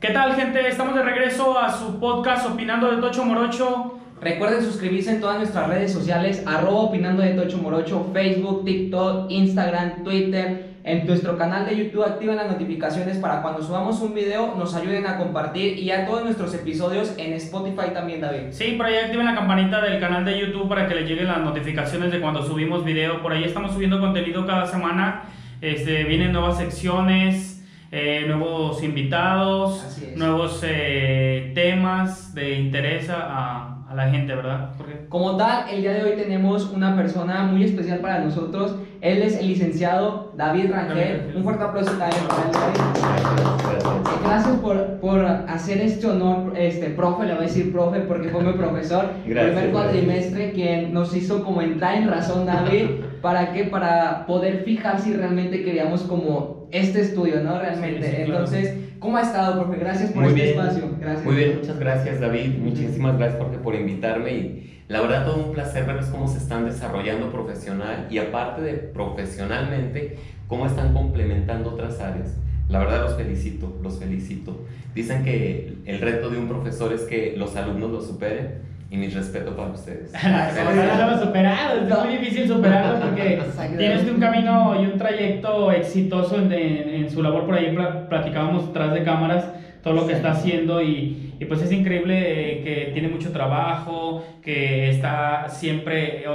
¿Qué tal, gente? Estamos de regreso a su podcast Opinando de Tocho Morocho. Recuerden suscribirse en todas nuestras redes sociales, arroba opinando de Tocho Morocho, Facebook, TikTok, Instagram, Twitter. En nuestro canal de YouTube activen las notificaciones para cuando subamos un video nos ayuden a compartir y a todos nuestros episodios en Spotify también, David. Sí, por ahí activen la campanita del canal de YouTube para que les lleguen las notificaciones de cuando subimos video. Por ahí estamos subiendo contenido cada semana. Este, vienen nuevas secciones, eh, nuevos invitados, nuevos eh, temas de interés a, a la gente, ¿verdad? Jorge? Como tal, el día de hoy tenemos una persona muy especial para nosotros. Él es el licenciado David Rangel. David Rangel. Un fuerte aplauso también para él, David. Gracias por, por hacer este honor, este profe, le voy a decir profe porque fue mi profesor, Gracias, primer cuatrimestre, quien nos hizo como entrar en razón, David, ¿para qué? Para poder fijar si realmente queríamos como este estudio, ¿no? Realmente. Sí, sí, claro. Entonces, ¿cómo ha estado, profe? Gracias por Muy este bien. espacio. Gracias. Muy bien, muchas gracias David, muchísimas gracias Jorge por invitarme y la verdad todo un placer verles cómo se están desarrollando profesional y aparte de profesionalmente, cómo están complementando otras áreas. La verdad los felicito, los felicito. Dicen que el reto de un profesor es que los alumnos lo superen y mi respeto para ustedes. Ojalá lo hemos superado, es muy difícil superarlo porque tienes un camino y un trayecto exitoso en, en- en su labor. Por ahí pla- platicábamos tras de cámaras todo lo que Sí. está haciendo y, y pues es increíble eh, que tiene mucho trabajo, que está siempre, eh,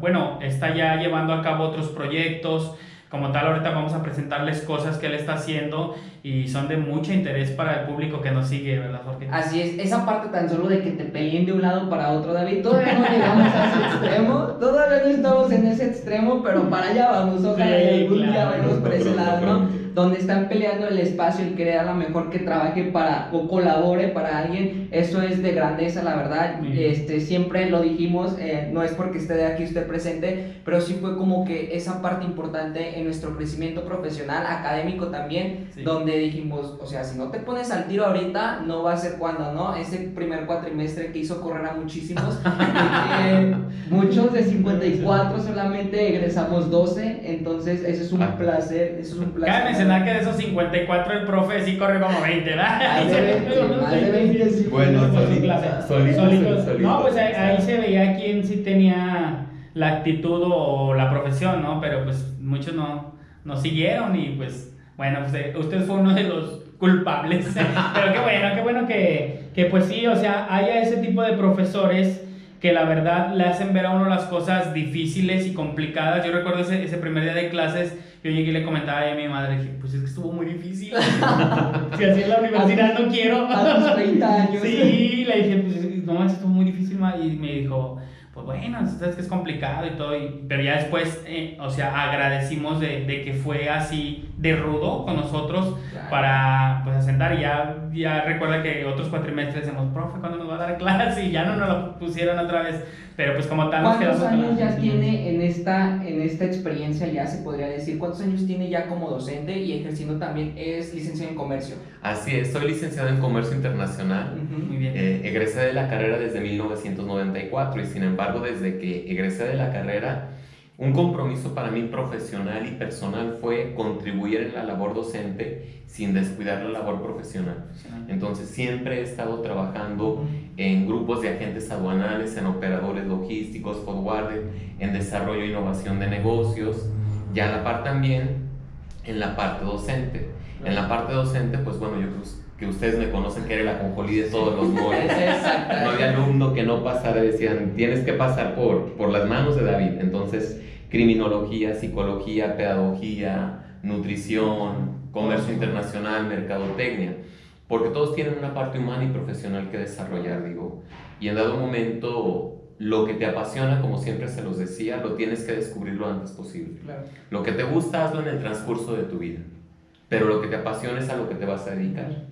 bueno, está ya llevando a cabo otros proyectos. Como tal, ahorita vamos a presentarles cosas que él está haciendo y son de mucho interés para el público que nos sigue, ¿verdad, Jorge? Así es, esa parte tan solo de que te peleen de un lado para otro, David, todavía no llegamos a ese extremo, todavía no estamos en ese extremo, pero para allá vamos, ojalá Sí, algún día vernos por ese lado, ¿no? Donde están peleando el espacio y querer a lo mejor que trabaje para o colabore para alguien, eso es de grandeza, la verdad, Sí. este, siempre lo dijimos, eh, no es porque esté de aquí usted presente, pero sí fue como que esa parte importante en nuestro crecimiento profesional, académico también, Sí. donde dijimos, o sea, si no te pones al tiro ahorita, no va a ser cuando, ¿no? Ese primer cuatrimestre que hizo correr a muchísimos, eh, muchos de 54 solamente egresamos 12, entonces eso es un Ah. placer, eso es un placer. Mencionar que de esos 54 el profe sí corre como 20, ¿verdad? Más de 20, más de 20, sí. Bueno, solito. No, pues ahí, ahí se veía quién sí tenía la actitud o la profesión, ¿no? Pero pues muchos no, no siguieron y pues bueno, pues, eh, usted fue uno de los culpables. Pero qué bueno, qué bueno que, que pues sí, o sea, haya ese tipo de profesores que la verdad le hacen ver a uno las cosas difíciles y complicadas. Yo recuerdo ese, ese primer día de clases, yo llegué y le comentaba a mi madre, dije, pues es que estuvo muy difícil. si así en la universidad no quiero. A tus 30 años. Sí, le dije, pues no estuvo muy difícil, ma", y me dijo, pues bueno, sabes que es complicado y todo, y- pero ya después, eh, o sea, agradecimos de, de que fue así de rudo con nosotros Claro. para, pues, asentar, y ya, ya recuerda que otros cuatrimestres decimos, profe, ¿cuándo nos va a dar clase? Y ya no nos lo pusieron otra vez, pero pues como tal nos ¿Cuántos años ya tiene en esta, en esta experiencia, ya se podría decir? ¿Cuántos años tiene ya como docente y ejerciendo también es licenciado en comercio? Así es, soy licenciado en Comercio Internacional. Muy bien. Eh, egresé de la carrera desde 1994 y sin embargo desde que egresé de la carrera, un compromiso para mí profesional y personal fue contribuir en la labor docente sin descuidar la labor profesional. Entonces siempre he estado trabajando en grupos de agentes aduanales, en operadores logísticos, forwarder, en desarrollo e innovación de negocios, y a la par también en la parte docente. En la parte docente, pues bueno, yo creo que ustedes me conocen que era la conjolí de todos los moles. No había alumno que no pasara, decían, tienes que pasar por, por las manos de David. Entonces, criminología, psicología, pedagogía, nutrición, comercio internacional, mercadotecnia, porque todos tienen una parte humana y profesional que desarrollar, digo. Y en dado momento, lo que te apasiona, como siempre se los decía, lo tienes que descubrir lo antes posible. Claro. Lo que te gusta, hazlo en el transcurso de tu vida, pero lo que te apasiona es a lo que te vas a dedicar.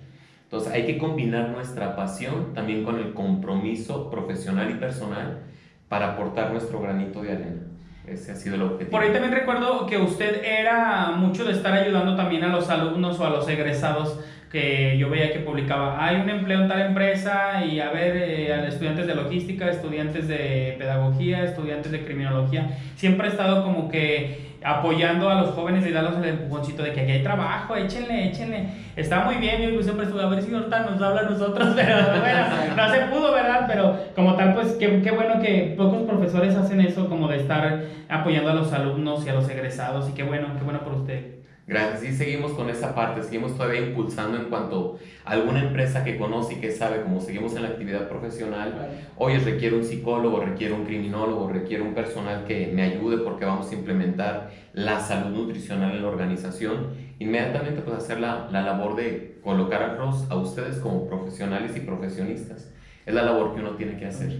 Entonces hay que combinar nuestra pasión también con el compromiso profesional y personal para aportar nuestro granito de arena. Ese ha sido el objetivo. Por ahí también recuerdo que usted era mucho de estar ayudando también a los alumnos o a los egresados que yo veía que publicaba, hay un empleo en tal empresa y a ver, eh, estudiantes de logística, estudiantes de pedagogía, estudiantes de criminología, siempre he estado como que apoyando a los jóvenes y darles el empujoncito de que aquí hay trabajo, échenle, échenle. Está muy bien, yo siempre estuve a ver si ahorita nos habla a nosotros, pero bueno, no se pudo, ¿verdad? Pero como tal, pues qué, qué bueno que pocos profesores hacen eso, como de estar apoyando a los alumnos y a los egresados, y qué bueno, qué bueno por usted. Gracias. Y seguimos con esa parte, seguimos todavía impulsando en cuanto a alguna empresa que conoce y que sabe, como seguimos en la actividad profesional, oye, requiere un psicólogo, requiere un criminólogo, requiere un personal que me ayude porque vamos a implementar la salud nutricional en la organización, inmediatamente pues hacer la, la labor de colocar a, a ustedes como profesionales y profesionistas. Es la labor que uno tiene que hacer.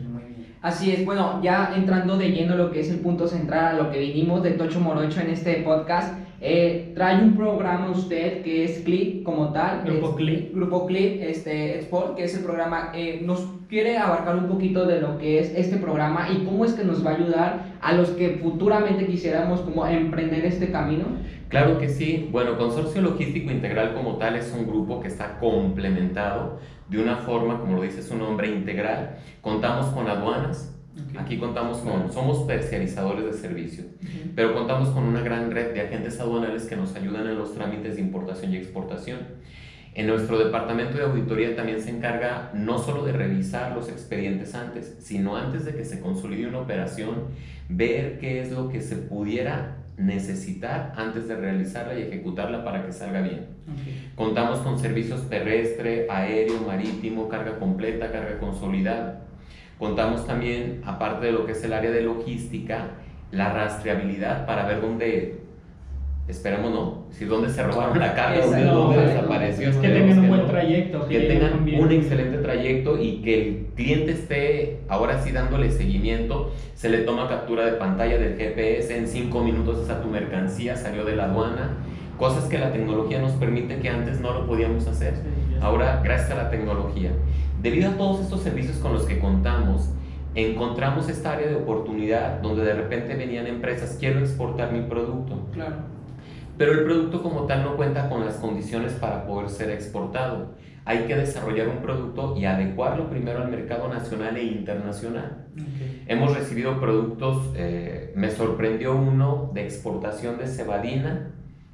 Así es, bueno, ya entrando de lleno lo que es el punto central a lo que vinimos de Tocho Morocho en este podcast, eh, trae un programa usted que es CLIP como tal. Grupo CLIP. Grupo CLIP, este, Sport, que es el programa. Eh, nos quiere abarcar un poquito de lo que es este programa y cómo es que nos va a ayudar a los que futuramente quisiéramos como emprender este camino. Claro que sí. Bueno, Consorcio Logístico Integral como tal es un grupo que está complementado de una forma, como lo dice su nombre, integral. Contamos con aduanas, Aquí contamos con, somos terciarizadores de servicio, pero contamos con una gran red de agentes aduanales que nos ayudan en los trámites de importación y exportación. En nuestro departamento de auditoría también se encarga no solo de revisar los expedientes antes, sino antes de que se consolide una operación, ver qué es lo que se pudiera necesitar antes de realizarla y ejecutarla para que salga bien. Contamos con servicios terrestre, aéreo, marítimo, carga completa, carga consolidada. Contamos también, aparte de lo que es el área de logística, la rastreabilidad para ver dónde, esperemos no, si dónde se robaron la carga, dónde, desapareció. que tengan un buen trayecto. Que, tengan un excelente trayecto y que el cliente esté ahora sí dándole seguimiento. Se le toma captura de pantalla del GPS, en cinco minutos esa tu mercancía salió de la aduana. Cosas que la tecnología nos permite que antes no lo podíamos hacer. Ahora, gracias a la tecnología. Debido a todos estos servicios con los que contamos, encontramos esta área de oportunidad donde de repente venían empresas, quiero exportar mi producto. Claro. Pero el producto como tal no cuenta con las condiciones para poder ser exportado. Hay que desarrollar un producto y adecuarlo primero al mercado nacional e internacional. Hemos recibido productos, eh, me sorprendió uno de exportación de cebadina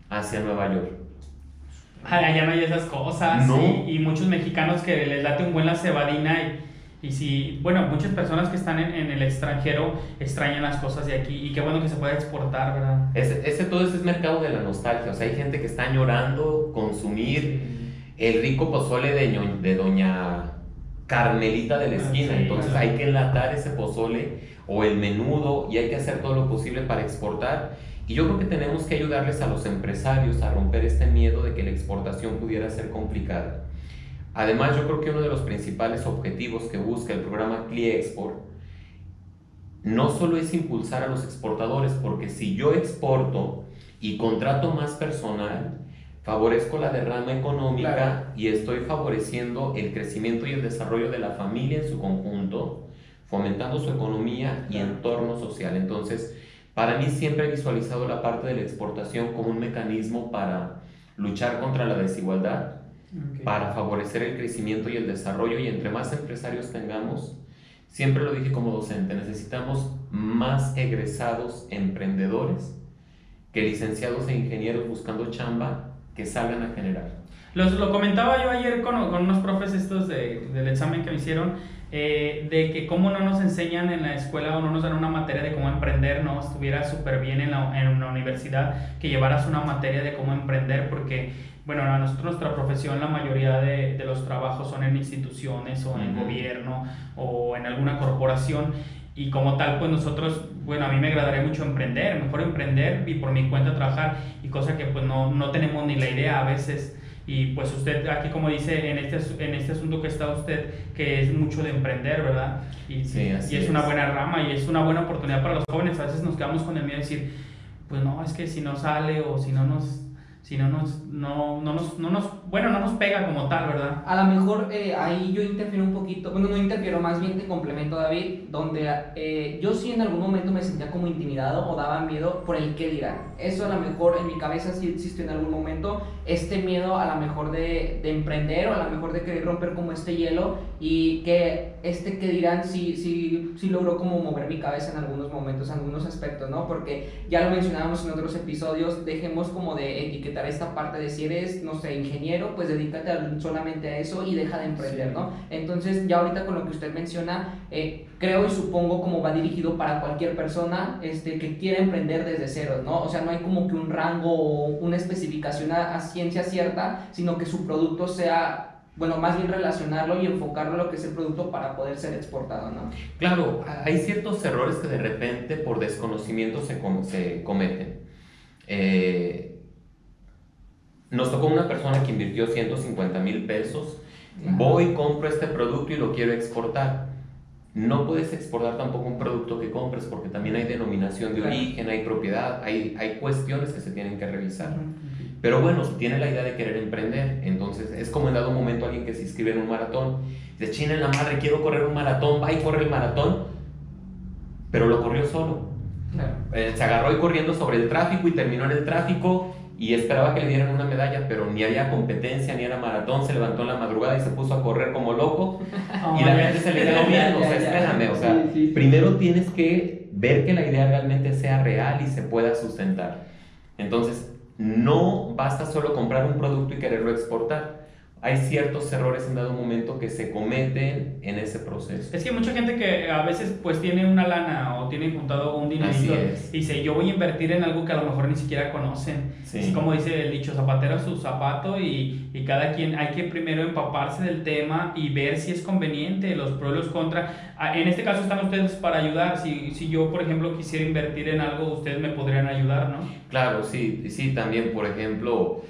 hacia Nueva York allá no hay esas cosas. Y, muchos mexicanos que les late un buen la cebadina y, y si, bueno, muchas personas que están en, el extranjero extrañan las cosas de aquí y qué bueno que se pueda exportar, ¿verdad? Ese, ese, todo ese es mercado de la nostalgia, o sea, hay gente que está añorando consumir el rico pozole de, de doña Carmelita de la esquina, entonces hay que enlatar ese pozole o el menudo y hay que hacer todo lo posible para exportar y yo creo que tenemos que ayudarles a los empresarios a romper este miedo de que la exportación pudiera ser complicada. Además, yo creo que uno de los principales objetivos que busca el programa CliExport no solo es impulsar a los exportadores, porque si yo exporto y contrato más personal, favorezco la derrama económica y estoy favoreciendo el crecimiento y el desarrollo de la familia en su conjunto, fomentando su economía y entorno social. Entonces, para mí siempre he visualizado la parte de la exportación como un mecanismo para luchar contra la desigualdad, para favorecer el crecimiento y el desarrollo y entre más empresarios tengamos, siempre lo dije como docente, necesitamos más egresados emprendedores que licenciados e ingenieros buscando chamba que salgan a generar. Los, lo comentaba yo ayer con, con unos profes estos de, del examen que me hicieron eh, de que cómo no nos enseñan en la escuela o no nos dan una materia de cómo emprender, no estuviera súper bien en, la, en una universidad que llevaras una materia de cómo emprender, porque, bueno, a nosotros nuestra profesión, la mayoría de, de los trabajos son en instituciones o en el gobierno o en alguna corporación. Y como tal, pues nosotros, bueno, a mí me agradaría mucho emprender, mejor emprender y por mi cuenta trabajar, y cosa que pues no, no tenemos ni la idea a veces y pues usted aquí, como dice, en este, en este asunto que está usted, que es mucho de emprender, ¿verdad? Y, y es, una buena rama y es una buena oportunidad para los jóvenes. A veces nos quedamos con el miedo de decir, pues no, es que si no sale o si no nos si no nos, no, no nos, no nos, bueno, no nos pega como tal, ¿verdad? A lo mejor eh, ahí yo interfiero un poquito, bueno, no interfiero, más bien te complemento, David, donde eh, yo sí en algún momento me sentía como intimidado o daba miedo por el qué dirán. Eso a lo mejor en mi cabeza sí existe en algún momento, este miedo a lo mejor de, de emprender o a lo mejor de querer romper como este hielo y que este qué dirán sí, sí, sí logró como mover mi cabeza en algunos momentos, en algunos aspectos, ¿no? Porque ya lo mencionábamos en otros episodios, dejemos como de etiquetar esta parte de si eres, no sé, ingeniero, pues dedícate solamente a eso y deja de emprender, ¿no? Entonces, ya ahorita con lo que usted menciona, eh, creo y supongo como va dirigido para cualquier persona este, que quiera emprender desde cero, ¿no? O sea, no hay como que un rango o una especificación a, a ciencia cierta, sino que su producto sea bueno, más bien relacionarlo y enfocarlo a lo que es el producto para poder ser exportado, ¿no? Claro, hay ciertos errores que de repente por desconocimiento se, se cometen. Eh, nos tocó una persona que invirtió 150 mil pesos. Voy, compro este producto y lo quiero exportar. No puedes exportar tampoco un producto que compres porque también hay denominación de origen, hay propiedad, hay, hay cuestiones que se tienen que revisar. Pero bueno, si tiene la idea de querer emprender, entonces es como en dado momento alguien que se inscribe en un maratón, de China en la madre, quiero correr un maratón, va y corre el maratón, pero lo corrió solo. Eh, se agarró y corriendo sobre el tráfico y terminó en el tráfico y esperaba que le dieran una medalla, pero ni había competencia, ni era maratón, se levantó en la madrugada y se puso a correr como loco. Y la gente se le quedó viendo, o sea, espérame, o sea, primero tienes que ver que la idea realmente sea real y se pueda sustentar. Entonces, no basta solo comprar un producto y quererlo exportar hay ciertos errores en dado momento que se cometen en ese proceso. Es que hay mucha gente que a veces pues tiene una lana o tiene juntado un dinero y dice yo voy a invertir en algo que a lo mejor ni siquiera conocen. Es como dice el dicho, zapatero a su zapato y, y, cada quien hay que primero empaparse del tema y ver si es conveniente, los pros y los contras. Ah, en este caso están ustedes para ayudar. Si, si yo, por ejemplo, quisiera invertir en algo, ustedes me podrían ayudar, ¿no? Claro, sí, sí, también, por ejemplo...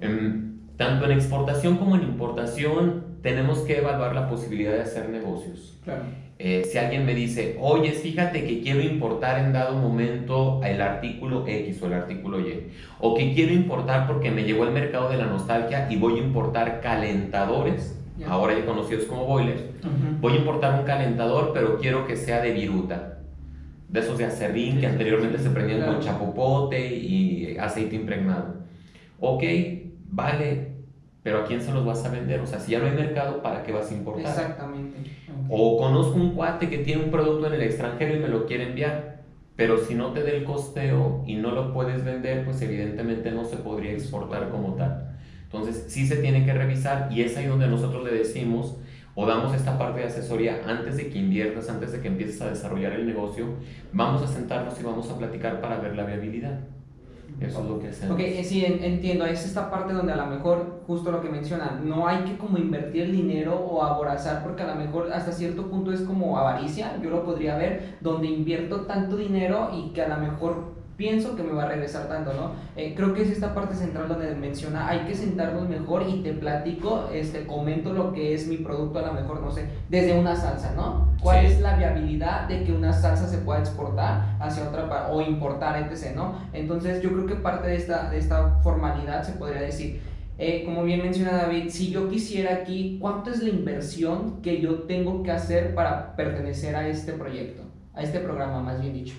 Em, tanto en exportación como en importación tenemos que evaluar la posibilidad de hacer negocios. Claro. Eh, si alguien me dice, oye, fíjate que quiero importar en dado momento el artículo X o el artículo Y, o que quiero importar porque me llegó el mercado de la nostalgia y voy a importar calentadores, ahora ya conocidos como boilers, voy a importar un calentador, pero quiero que sea de viruta, de esos de acerrín que anteriormente se prendían con chapopote y aceite impregnado. Ok, vale, pero ¿a quién se los vas a vender? O sea, si ya no hay mercado, ¿para qué vas a importar? Exactamente. O conozco un cuate que tiene un producto en el extranjero y me lo quiere enviar, pero si no te da el costeo y no lo puedes vender, pues evidentemente no se podría exportar como tal. Entonces, sí se tiene que revisar y es ahí donde nosotros le decimos o damos esta parte de asesoría antes de que inviertas, antes de que empieces a desarrollar el negocio, vamos a sentarnos y vamos a platicar para ver la viabilidad. Eso es lo que hacemos. Ok, eh, sí, entiendo. Es esta parte donde a lo mejor, justo lo que menciona, no hay que como invertir dinero o aborazar, porque a lo mejor hasta cierto punto es como avaricia, yo lo podría ver, donde invierto tanto dinero y que a lo mejor pienso que me va a regresar tanto, ¿no? Eh, creo que es esta parte central donde menciona, hay que sentarnos mejor y te platico, este, comento lo que es mi producto, a lo mejor, no sé, desde una salsa, ¿no? ¿Cuál es la viabilidad de que una salsa se pueda exportar hacia otra o importar, etc., ¿no? Entonces yo creo que parte de esta, de esta formalidad se podría decir, eh, como bien menciona David, si yo quisiera aquí, ¿cuánto es la inversión que yo tengo que hacer para pertenecer a este proyecto, a este programa, más bien dicho?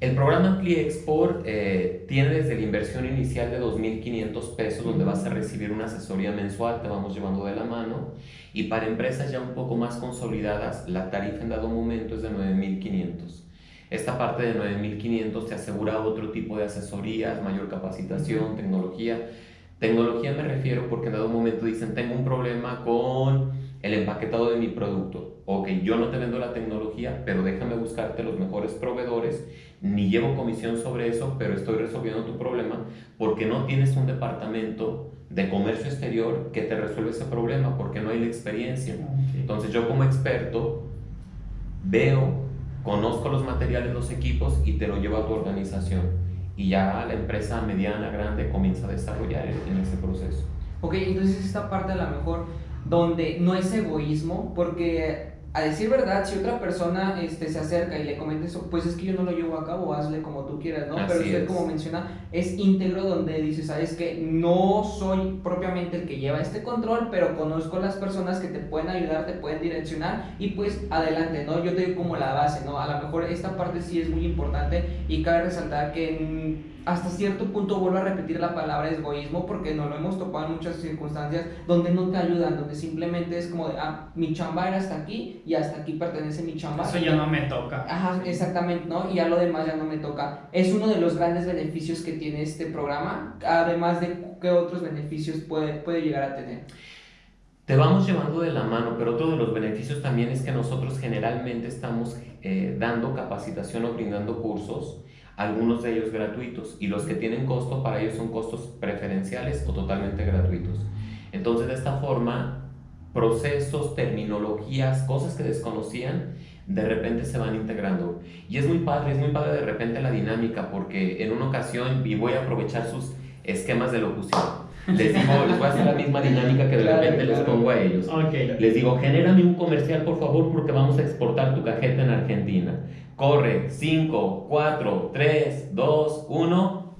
El programa Ampli Export eh, tiene desde la inversión inicial de 2.500 pesos, donde vas a recibir una asesoría mensual, te vamos llevando de la mano, y para empresas ya un poco más consolidadas, la tarifa en dado momento es de 9.500. Esta parte de 9.500 te asegura otro tipo de asesorías, mayor capacitación, tecnología. Tecnología me refiero porque en dado momento dicen, tengo un problema con el empaquetado de mi producto. Ok, yo no te vendo la tecnología, pero déjame buscarte los mejores proveedores ni llevo comisión sobre eso, pero estoy resolviendo tu problema porque no tienes un departamento de comercio exterior que te resuelve ese problema porque no hay la experiencia. Entonces yo como experto veo, conozco los materiales, los equipos y te lo llevo a tu organización. Y ya la empresa mediana, grande comienza a desarrollar en ese proceso. Ok, entonces esta parte a lo mejor donde no es egoísmo, porque a decir verdad, si otra persona este, se acerca y le comenta eso, pues es que yo no lo llevo a cabo, hazle como tú quieras, ¿no? Pero usted, es. como menciona, es íntegro donde dice, sabes que no soy propiamente el que lleva este control, pero conozco las personas que te pueden ayudar, te pueden direccionar y pues adelante, ¿no? Yo te digo como la base, ¿no? A lo mejor esta parte sí es muy importante y cabe resaltar que hasta cierto punto vuelvo a repetir la palabra egoísmo porque nos lo hemos topado en muchas circunstancias donde no te ayudan, donde simplemente es como de, ah, mi chamba era hasta aquí y hasta aquí pertenece mi chamba. Eso ya no me toca. Ajá, exactamente, ¿no? Y ya lo demás ya no me toca. Es uno de los grandes beneficios que tiene este programa, además de qué otros beneficios puede, puede llegar a tener. Te vamos llevando de la mano, pero otro de los beneficios también es que nosotros generalmente estamos eh, dando capacitación o brindando cursos, algunos de ellos gratuitos, y los que tienen costo para ellos son costos preferenciales o totalmente gratuitos. Entonces, de esta forma, procesos, terminologías, cosas que desconocían, de repente se van integrando. Y es muy padre, es muy padre de repente la dinámica, porque en una ocasión, y voy a aprovechar sus esquemas de locución, les digo, les voy a hacer la misma dinámica que de Claro, repente les pongo a ellos. Les digo, genérame un comercial por favor porque vamos a exportar tu cajeta en Argentina. Corre, 5, 4, 3, 2, 1.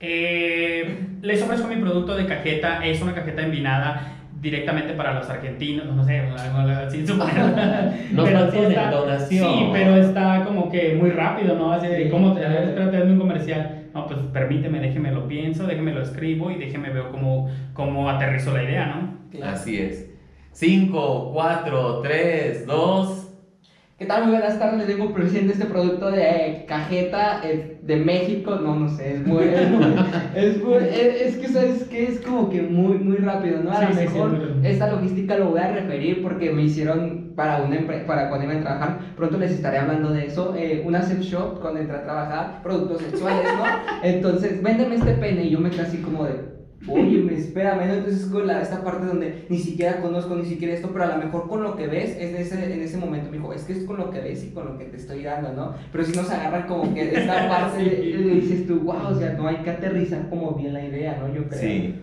Eh, les ofrezco mi producto de cajeta. Es una cajeta envinada directamente para los argentinos. No sé, así. Nos Pero sí está- entonación. Sí, pero está como que muy rápido, ¿no? Así de, ¿cómo te claro. espérate, hazme un comercial? No, pues permíteme, déjeme lo pienso, déjeme lo escribo y déjeme ver cómo, cómo aterrizo la idea, ¿no? Así es. 5, 4, 3, 2. ¿Qué tal? Muy buenas tardes, les vengo produciendo este producto de eh, cajeta eh, de México. No, no sé, es muy. Es, muy- es, muy- es- es que, ¿sabes qué? Es como que muy, muy rápido, ¿no? A lo sí, mejor esta logística lo voy a referir porque me hicieron para una para cuando iba a trabajar. Pronto les estaré hablando de eso. eh, una sex shop cuando entré a trabajar, productos sexuales, ¿no? Entonces, véndeme este pene y yo me quedé así como de. Oye, me espérame, ¿no? Entonces es con la, esta parte donde ni siquiera conozco ni siquiera esto, pero a lo mejor con lo que ves es en ese, en ese momento me dijo, es que es con lo que ves y con lo que te estoy dando, ¿no? Pero si nos agarran como que esta parte Sí. de, de- dices tú, wow, o sea, no hay que aterrizar como bien la idea, ¿no? Yo creo. Sí.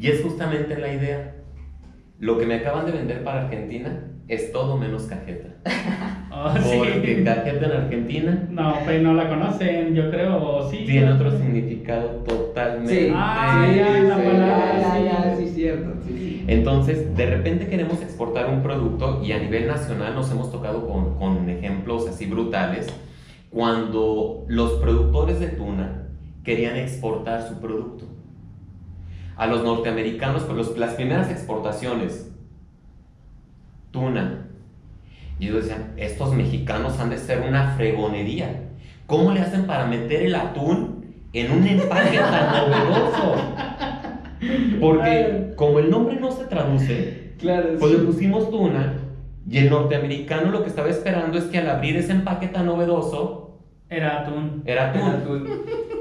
Y es justamente la idea. Lo que me acaban de vender para Argentina es todo menos cajeta. Oh, Porque sí. cajeta en Argentina No, pues no la conocen, yo creo, o sí. tiene otro significado totalmente. Sí, Ah, sí, ya, la sí, palabra, ya, sí. ya, sí, cierto, sí, sí. Entonces, de repente queremos exportar un producto y a nivel nacional nos hemos tocado con, con ejemplos así brutales cuando los productores de tuna querían exportar su producto. A los norteamericanos, pues los- las primeras exportaciones, tuna. Y ellos decían, estos mexicanos han de ser una fregonería. ¿Cómo le hacen para meter el atún en un empaque tan novedoso? Porque como el nombre no se traduce, Claro, pues le pusimos tuna y el norteamericano lo que estaba esperando es que al abrir ese empaque tan novedoso Era atún. era Era atún. atún.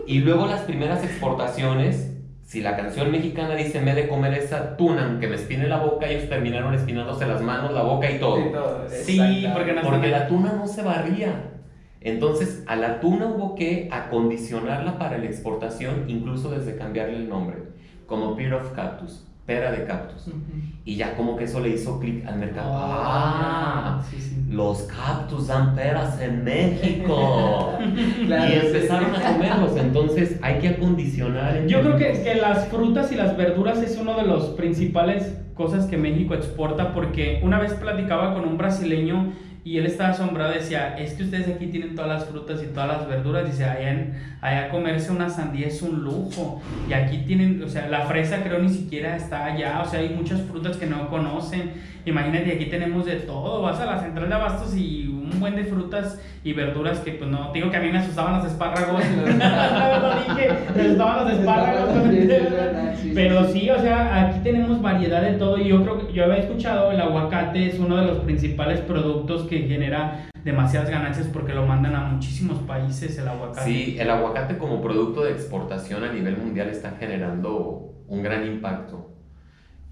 Y luego las primeras exportaciones, si la canción mexicana dice me he de comer esa tuna aunque me espine la boca, ellos terminaron espinándose las manos, la boca y todo. Sí, todo, Sí, porque no- Porque la tuna no se barría. Entonces, a la tuna hubo que acondicionarla para la exportación, incluso desde cambiarle el nombre, como Pear of Cactus, pera de cactus. Ujú. Y ya como que eso le hizo clic al mercado. Ah, ¡Ah! sí, sí. Los cactus dan peras en México. Claro, y empezaron sí. a comerlos. Entonces hay que acondicionar. Yo creo que, que las frutas y las verduras es uno de los principales cosas que México exporta porque una vez platicaba con un brasileño y él estaba asombrado, decía, es que ustedes aquí tienen todas las frutas y todas las verduras, dice, allá, en- allá comerse una sandía es un lujo. Y aquí tienen, o sea, la fresa creo ni siquiera está allá, o sea, hay muchas frutas que no conocen, imagínate, aquí tenemos de todo, vas a la central de abastos y un buen de frutas y verduras que pues no, digo que a mí me asustaban los espárragos, lo dije, me asustaban los espárragos, pero sí. sí, o sea, aquí tenemos variedad de todo y yo creo que yo había escuchado el aguacate es uno de los principales productos que genera demasiadas ganancias porque lo mandan a muchísimos países el aguacate. Sí, el aguacate como producto de exportación a nivel mundial está generando un gran impacto.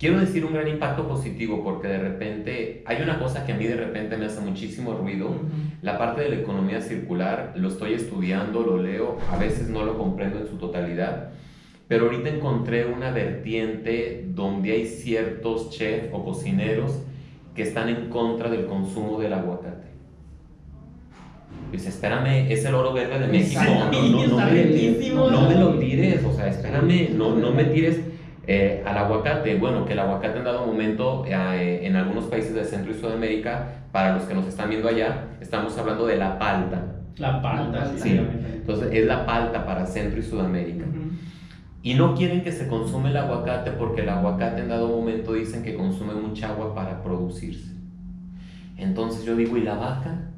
Quiero decir un gran impacto positivo porque de repente hay una cosa que a mí de repente me hace muchísimo ruido. Ujú. La parte de la economía circular lo estoy estudiando, lo leo, a veces no lo comprendo en su totalidad, pero ahorita encontré una vertiente donde hay ciertos chefs o cocineros que están en contra del consumo del aguacate. Dice, espérame, es el oro verde de México. No, no, no, me, no me lo tires, o sea, espérame, no, no me tires eh, al aguacate. Bueno, que el aguacate en dado momento eh, en algunos países de Centro y Sudamérica, para los que nos están viendo allá, estamos hablando de la palta. La palta, La sí. Sí. Entonces es la palta para Centro y Sudamérica. Y no quieren que se consume el aguacate porque el aguacate en dado momento dicen que consume mucha agua para producirse. Entonces yo digo, ¿y la vaca?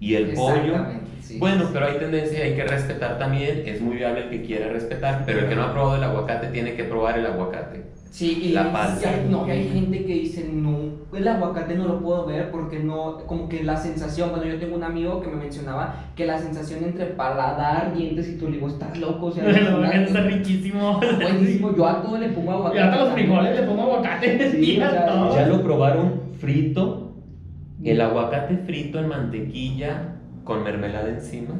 ¿Y el pollo? Sí. Bueno, pero hay tendencia, hay que respetar también, es muy viable el que quiera respetar, pero el que no ha probado el aguacate tiene que probar el aguacate. Sí, y, La palta. hay, no, hay gente que dice, no, el aguacate no lo puedo ver porque no, como que la sensación, bueno, yo tengo un amigo que me mencionaba que la sensación entre paladar, dientes y le digo, estás loco, o sea, El aguacate está riquísimo. buenísimo, yo a todo le pongo aguacate. Y hasta los frijoles le pongo aguacate. Sí, y a o sea. ¿Ya lo probaron frito? El aguacate frito en mantequilla con mermelada encima.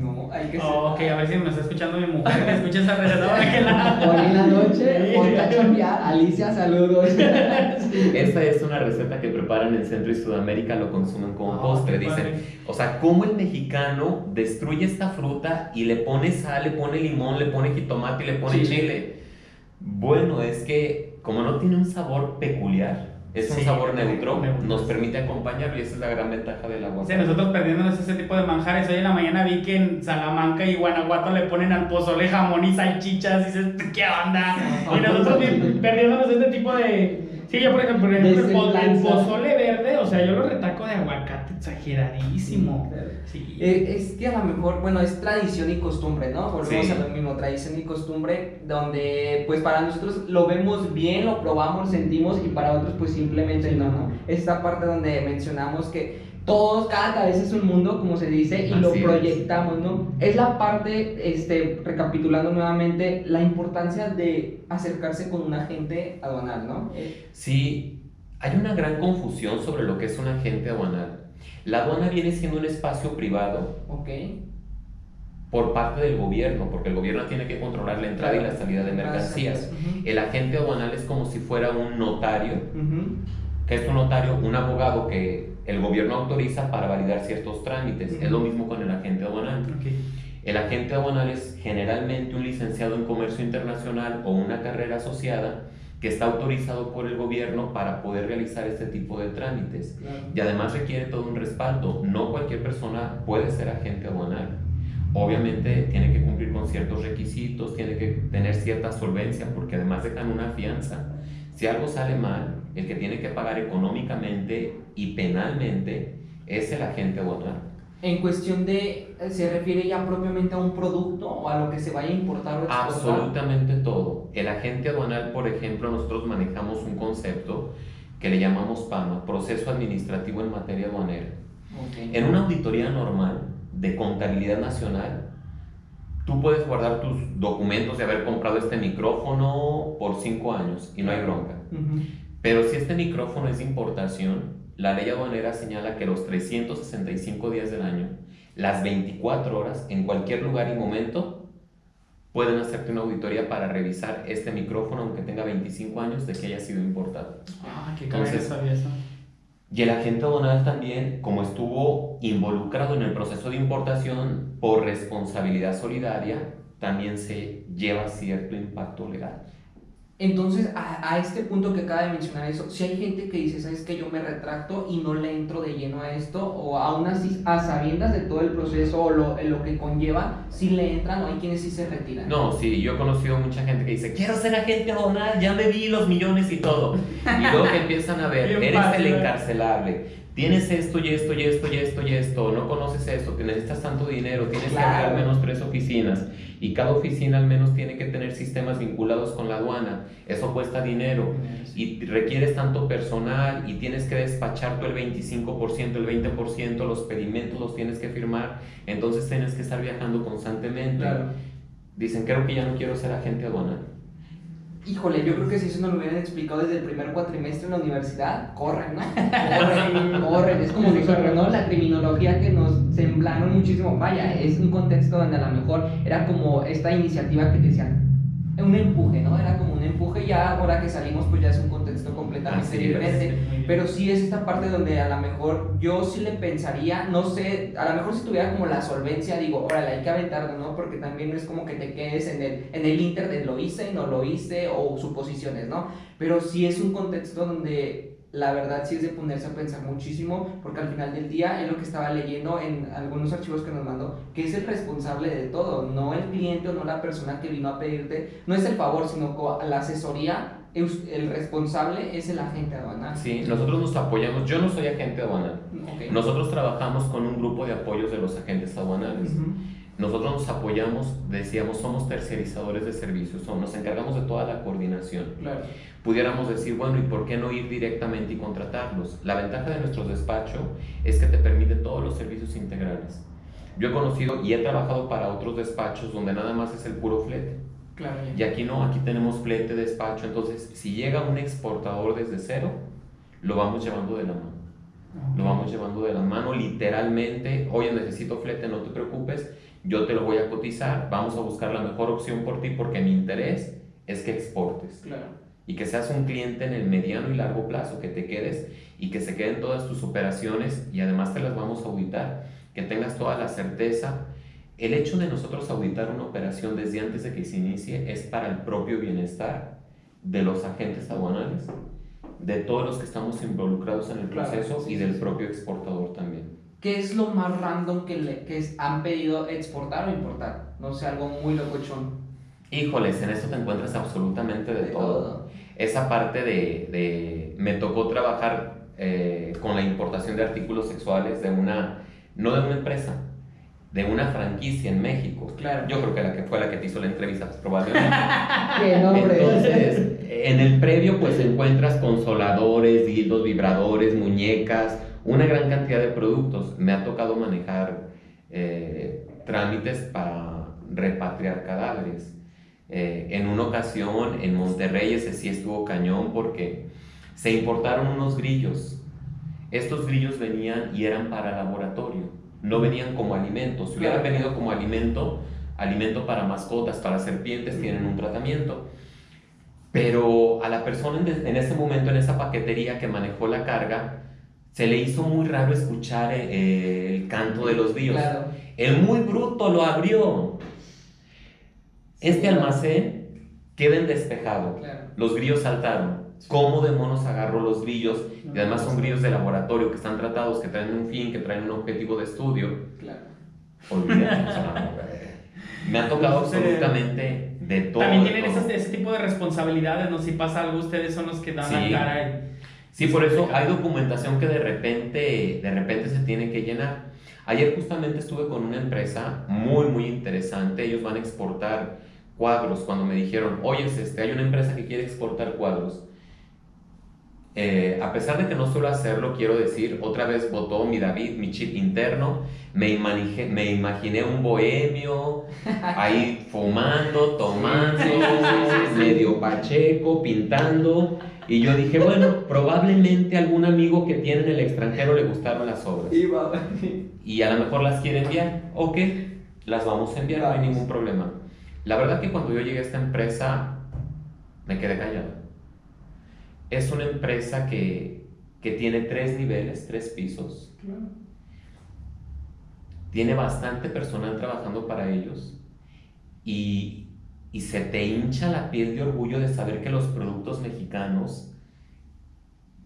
No, hay que Oh, ok, a ver si me está escuchando mi mujer, que escucha esa receta que la... Hoy en la noche, chambear, Alicia, saludos. Esta es una receta que preparan en Centro y Sudamérica, lo consumen como Ah, postre. Dicen, padre. o sea, ¿cómo el mexicano destruye esta fruta y le pone sal, le pone limón, le pone jitomate y le pone Sí. chile? Bueno, es que como no tiene un sabor peculiar, es un Sí, sabor neutro, neutro. nos permite acompañarlo y esa es la gran ventaja del Sí, aguacate. nosotros perdiéndonos ese tipo de manjares. Hoy en la mañana vi que en Salamanca y Guanajuato le ponen al pozole jamón y salchichas. Y dices, ¿qué onda? Y nosotros perdiéndonos este tipo de. Sí, yo por ejemplo, por ejemplo, el, el pozole verde, o sea, yo lo retaco de aguacate exageradísimo. Sí. Eh, es que a lo mejor, bueno, es tradición y costumbre, ¿no? Volvemos Sí. a lo mismo, tradición y costumbre, donde pues para nosotros lo vemos bien, lo probamos, sentimos y para otros pues simplemente no, ¿no? Esta parte donde mencionamos que todos, cada cabeza es un mundo, como se dice, y lo Así proyectamos, ¿no? Es la parte, este, recapitulando nuevamente, la importancia de acercarse con un agente aduanal, ¿no? Sí, hay una gran confusión sobre lo que es un agente aduanal. La aduana viene siendo un espacio privado ok. por parte del gobierno, porque el gobierno tiene que controlar la entrada y la salida de mercancías. El agente aduanal es como si fuera un notario, que es un notario, un abogado que el gobierno autoriza para validar ciertos trámites. Ujú. Es lo mismo con el agente aduanal. Ok. El agente aduanal es generalmente un licenciado en comercio internacional o una carrera asociada que está autorizado por el gobierno para poder realizar este tipo de trámites. Claro. Y además requiere todo un respaldo. No cualquier persona puede ser agente aduanal. Obviamente tiene que cumplir con ciertos requisitos, tiene que tener cierta solvencia, porque además dejan una fianza. Si algo sale mal, el que tiene que pagar económicamente y penalmente es el agente aduanal. En cuestión de, ¿se refiere ya propiamente a un producto o a lo que se vaya a importar o exportar? Absolutamente todo. El agente aduanal, por ejemplo, nosotros manejamos un concepto que le llamamos PAMA, Proceso Administrativo en Materia Aduanera. Ok. En una auditoría normal de contabilidad nacional, tú puedes guardar tus documentos de haber comprado este micrófono por cinco años y no hay bronca. Ujú. Pero si este micrófono es de importación, la ley aduanera señala que los 365 días del año, las 24 horas, en cualquier lugar y momento, pueden hacerte una auditoría para revisar este micrófono, aunque tenga 25 años, de que haya sido importado. Ah, qué cabeza sabía eso. Y el agente aduanal también, como estuvo involucrado en el proceso de importación por responsabilidad solidaria, también se lleva cierto impacto legal. Entonces, a, a este punto que acaba de mencionar eso, si hay gente que dice, ¿sabes que Yo me retracto y no le entro de lleno a esto, o aún así, a sabiendas de todo el proceso o lo, lo que conlleva, si le entran o hay quienes sí se retiran. No, sí, yo he conocido mucha gente que dice, quiero ser agente aduanal, ya me vi los millones y todo. Y luego que empiezan a ver, eres fácil, el ¿eh? encarcelable, tienes esto y esto y esto y esto y esto, no conoces esto, te necesitas tanto dinero, tienes que abrir al menos tres oficinas y cada oficina al menos tiene que tener sistemas vinculados con la aduana, eso cuesta dinero y requieres tanto personal y tienes que despachar tú el 25%, el 20%, los pedimentos los tienes que firmar, entonces tienes que estar viajando constantemente. Claro. Dicen, creo que ya no quiero ser agente aduanal. Híjole, yo creo que si eso nos lo hubieran explicado desde el primer cuatrimestre en la universidad, corren, ¿no? Corren, corren. Es como nosotros, ¿no? La criminología que nos semblaron muchísimo. Vaya, es un contexto donde a lo mejor era como esta iniciativa que te decían, un empuje, ¿no? Era como un empuje, ya ahora que salimos pues ya es un contexto completamente diferente. Pero sí es esta parte donde a lo mejor yo sí le pensaría, no sé, a lo mejor si tuviera como la solvencia, digo, órale, hay que aventarlo, ¿no? Porque también no es como que te quedes en el, en el inter de lo hice, no lo hice, o suposiciones, ¿no? Pero sí es un contexto donde la verdad sí es de ponerse a pensar muchísimo, porque al final del día es lo que estaba leyendo en algunos archivos que nos mandó, que es el responsable de todo, no el cliente o no la persona que vino a pedirte, no es el favor, sino la asesoría, es- el responsable es el agente aduanal. Sí, nosotros nos apoyamos. Yo no soy agente aduanal. Ok. Nosotros trabajamos con un grupo de apoyos de los agentes aduanales. Ujú. Nosotros nos apoyamos, decíamos, somos tercerizadores de servicios, nos encargamos de toda la coordinación. Claro. Pudiéramos decir, bueno, ¿y por qué no ir directamente y contratarlos? La ventaja de nuestro despacho es que te permite todos los servicios integrales. Yo he conocido y he trabajado para otros despachos donde nada más es el puro flete. Claro. Y aquí no, aquí tenemos flete, despacho. Entonces, si llega un exportador desde cero, lo vamos llevando de la mano. Lo vamos llevando de la mano literalmente. Oye, necesito flete, no te preocupes. Yo te lo voy a cotizar. Vamos a buscar la mejor opción por ti porque mi interés es que exportes Claro. y que seas un cliente en el mediano y largo plazo, que te quedes y que se queden todas tus operaciones y además te las vamos a auditar, que tengas toda la certeza. El hecho de nosotros auditar una operación desde antes de que se inicie es para el propio bienestar de los agentes aduanales, de todos los que estamos involucrados en el Claro, proceso sí, y del sí. propio exportador también. ¿Qué es lo más random que, le, que es- han pedido exportar o importar? No sé, algo muy locochón. Híjoles, en esto te encuentras absolutamente de, De todo. todo. esa parte de, de- me tocó trabajar eh, con la importación de artículos sexuales de una, no de una empresa, de una franquicia en México. Claro. Yo creo que la que fue la que te hizo la entrevista, pues, probablemente. ¡Qué nombre! Entonces, en el previo pues encuentras consoladores, dildos, vibradores, muñecas, una gran cantidad de productos. Me ha tocado manejar eh, trámites para repatriar cadáveres. Eh, en una ocasión en Monterrey ese sí estuvo cañón porque se importaron unos grillos. Estos grillos venían y eran para laboratorio, no venían como alimento. Si hubieran venido como alimento, alimento para mascotas, para serpientes, tienen un tratamiento. Pero a la persona en, ese momento, en esa paquetería que manejó la carga, se le hizo muy raro escuchar eh, el canto de los grillos. Claro. El muy bruto lo abrió. Este almacén queda en despejado. Claro. Los grillos saltaron. ¿Cómo demonios agarró los grillos? Y además son grillos de laboratorio que están tratados, que traen un fin, que traen un objetivo de estudio. Claro. Olvídate, o sea, me ha tocado Sí. absolutamente de todo. También tienen todo. ese, ese tipo de responsabilidades, ¿no? Si pasa algo, ustedes son los que dan Sí. la cara. y- Sí, por eso hay documentación que de repente, de repente se tiene que llenar. Ayer justamente estuve con una empresa muy, muy interesante. Ellos van a exportar cuadros. Cuando me dijeron, oye, este, hay una empresa que quiere exportar cuadros. Eh, a pesar de que no suelo hacerlo, quiero decir, otra vez votó mi David, mi chip interno. Me, imaginé, me imaginé un bohemio ahí fumando, tomando, medio pacheco, pintando. Y yo dije, bueno, probablemente algún amigo que tiene en el extranjero le gustaron las obras. Iba. Y a lo mejor las quiere enviar. Ok, las vamos a enviar, no hay ningún problema. La verdad que cuando yo llegué a esta empresa, me quedé callado. Es una empresa que, que tiene tres niveles, tres pisos. Tiene bastante personal trabajando para ellos. Y, y se te hincha la piel de orgullo de saber que los productos mexicanos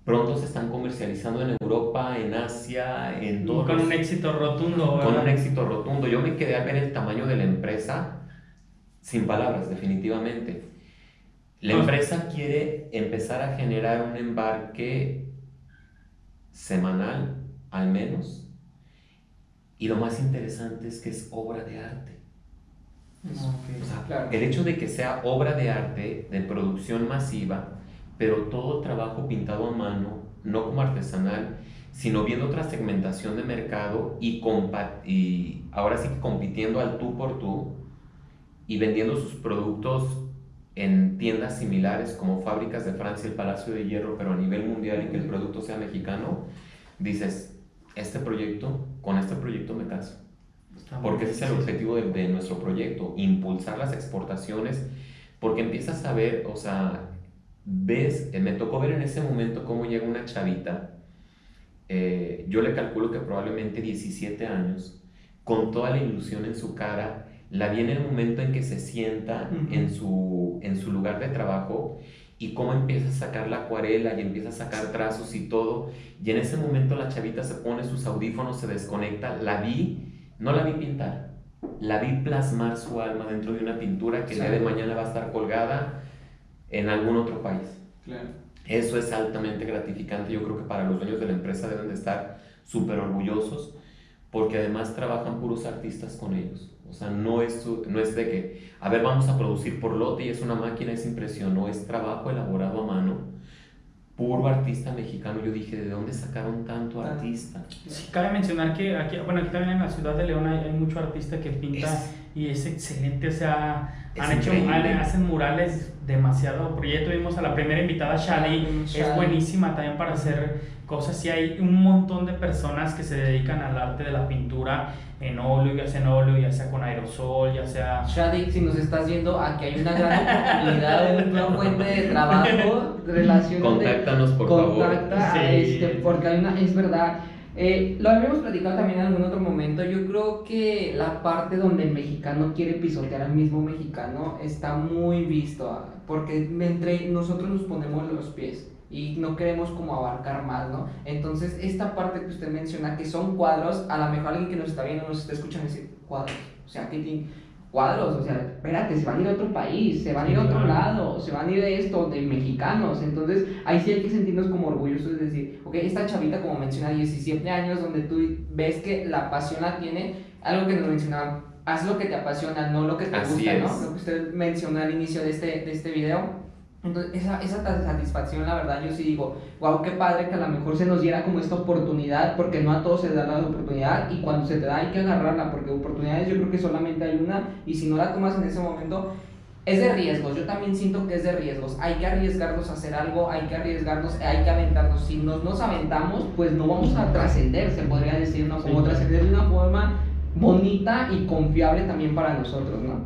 pronto se están comercializando en Europa, en Asia, en todos Con los- un éxito rotundo, con un éxito rotundo. Yo me quedé a ver el tamaño de la empresa sin palabras, definitivamente. La Ah. empresa quiere empezar a generar un embarque semanal, al menos. Y lo más interesante es que es obra de arte. O sea, Claro. el hecho de que sea obra de arte, de producción masiva, pero todo trabajo pintado a mano, no como artesanal, sino viendo otra segmentación de mercado y, y ahora sí que compitiendo al tú por tú y vendiendo sus productos en tiendas similares como fábricas de Francia, el Palacio de Hierro, pero a nivel mundial y que el producto sea mexicano, dices, este proyecto, con este proyecto me caso. Porque ese es el objetivo de, de nuestro proyecto, impulsar las exportaciones porque empiezas a ver, o sea, ves, eh, me tocó ver en ese momento cómo llega una chavita, eh, yo le calculo que probablemente 17 años, con toda la ilusión en su cara, la vi en el momento en que se sienta en, su, en su lugar de trabajo y cómo empieza a sacar la acuarela y empieza a sacar trazos y todo. Y en ese momento la chavita se pone sus audífonos, se desconecta, la vi, no la vi pintar, la vi plasmar su alma dentro de una pintura que el día de mañana va a estar colgada en algún otro país. Eso es altamente gratificante. Yo creo que para los dueños de la empresa deben de estar súper orgullosos porque además trabajan puros artistas con ellos. O sea, no es, no es de que, a ver, vamos a producir por lote y es una máquina, es impresión, no, es trabajo elaborado a mano puro artista mexicano. Yo dije, ¿de dónde sacaron tanto artista? Sí, cabe mencionar que aquí, bueno, aquí también en la ciudad de León hay, mucho artista que pinta y es excelente, o sea, han hecho, hacen murales demasiado, porque ya tuvimos a la primera invitada, Shadi, es buenísima también para hacer cosas y hay un montón de personas que se dedican al arte de la pintura en óleo, ya sea en óleo, ya sea con aerosol, ya sea... Shadi, si nos estás viendo, aquí hay una gran oportunidad, una fuente de trabajo, relación Contáctanos, por contacta favor. este, porque hay una, es verdad, eh, lo habíamos platicado también en algún otro momento. Yo creo que la parte donde el mexicano quiere pisotear al mismo mexicano está muy visto, ah, porque entre nosotros nos ponemos los pies y no queremos como abarcar más, ¿no? Entonces, esta parte que usted menciona, que son cuadros, a lo mejor alguien que nos está viendo, nos está escuchando decir, cuadros, o sea, que tiene cuadros, o sea, espérate, se van a ir a otro país, se van a ir a otro lado, se van a ir de esto, de mexicanos, entonces ahí sí hay que sentirnos como orgullosos, es decir, ok, esta chavita como menciona, 17 años, donde tú ves que la pasión la tiene, algo que nos mencionaba, haz lo que te apasiona, no lo que te gusta, ¿no? Lo que usted mencionó al inicio de este, de este video, entonces, esa, esa satisfacción, la verdad, yo sí digo, wow, qué padre que a lo mejor se nos diera como esta oportunidad, porque no a todos se da la oportunidad, y cuando se te da hay que agarrarla, porque oportunidades yo creo que solamente hay una, y si no la tomas en ese momento, es de riesgos, yo también siento que es de riesgos, hay que arriesgarnos a hacer algo, hay que arriesgarnos, hay que aventarnos, si nos, nos aventamos, pues no vamos a trascender, se podría decir, ¿no? Como trascender de una forma bonita y confiable también para nosotros, ¿no?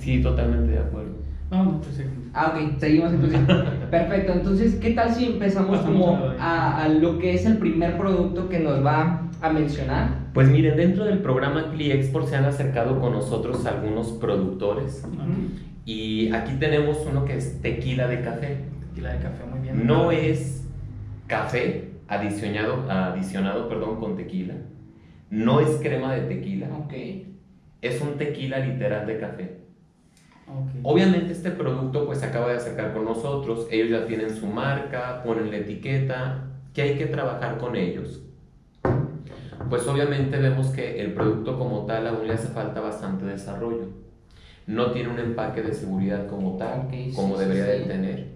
Sí, totalmente de acuerdo. No, pues sí. Ah, ok, seguimos entonces. Perfecto, entonces, ¿qué tal si empezamos como a, a, lo que es el primer producto que nos va a mencionar? Pues miren, dentro del programa CliExport se han acercado con nosotros algunos productores. Y aquí tenemos uno que es tequila de café. Tequila de café, muy bien. No es café adicionado, adicionado perdón, con tequila. No es crema de tequila. Ok. Es un tequila literal de café. Obviamente este producto pues se acaba de acercar con nosotros, ellos ya tienen su marca, ponen la etiqueta, que hay que trabajar con ellos. Pues obviamente vemos que el producto como tal aún le hace falta bastante desarrollo. No tiene un empaque de seguridad como tal, como debería de tener.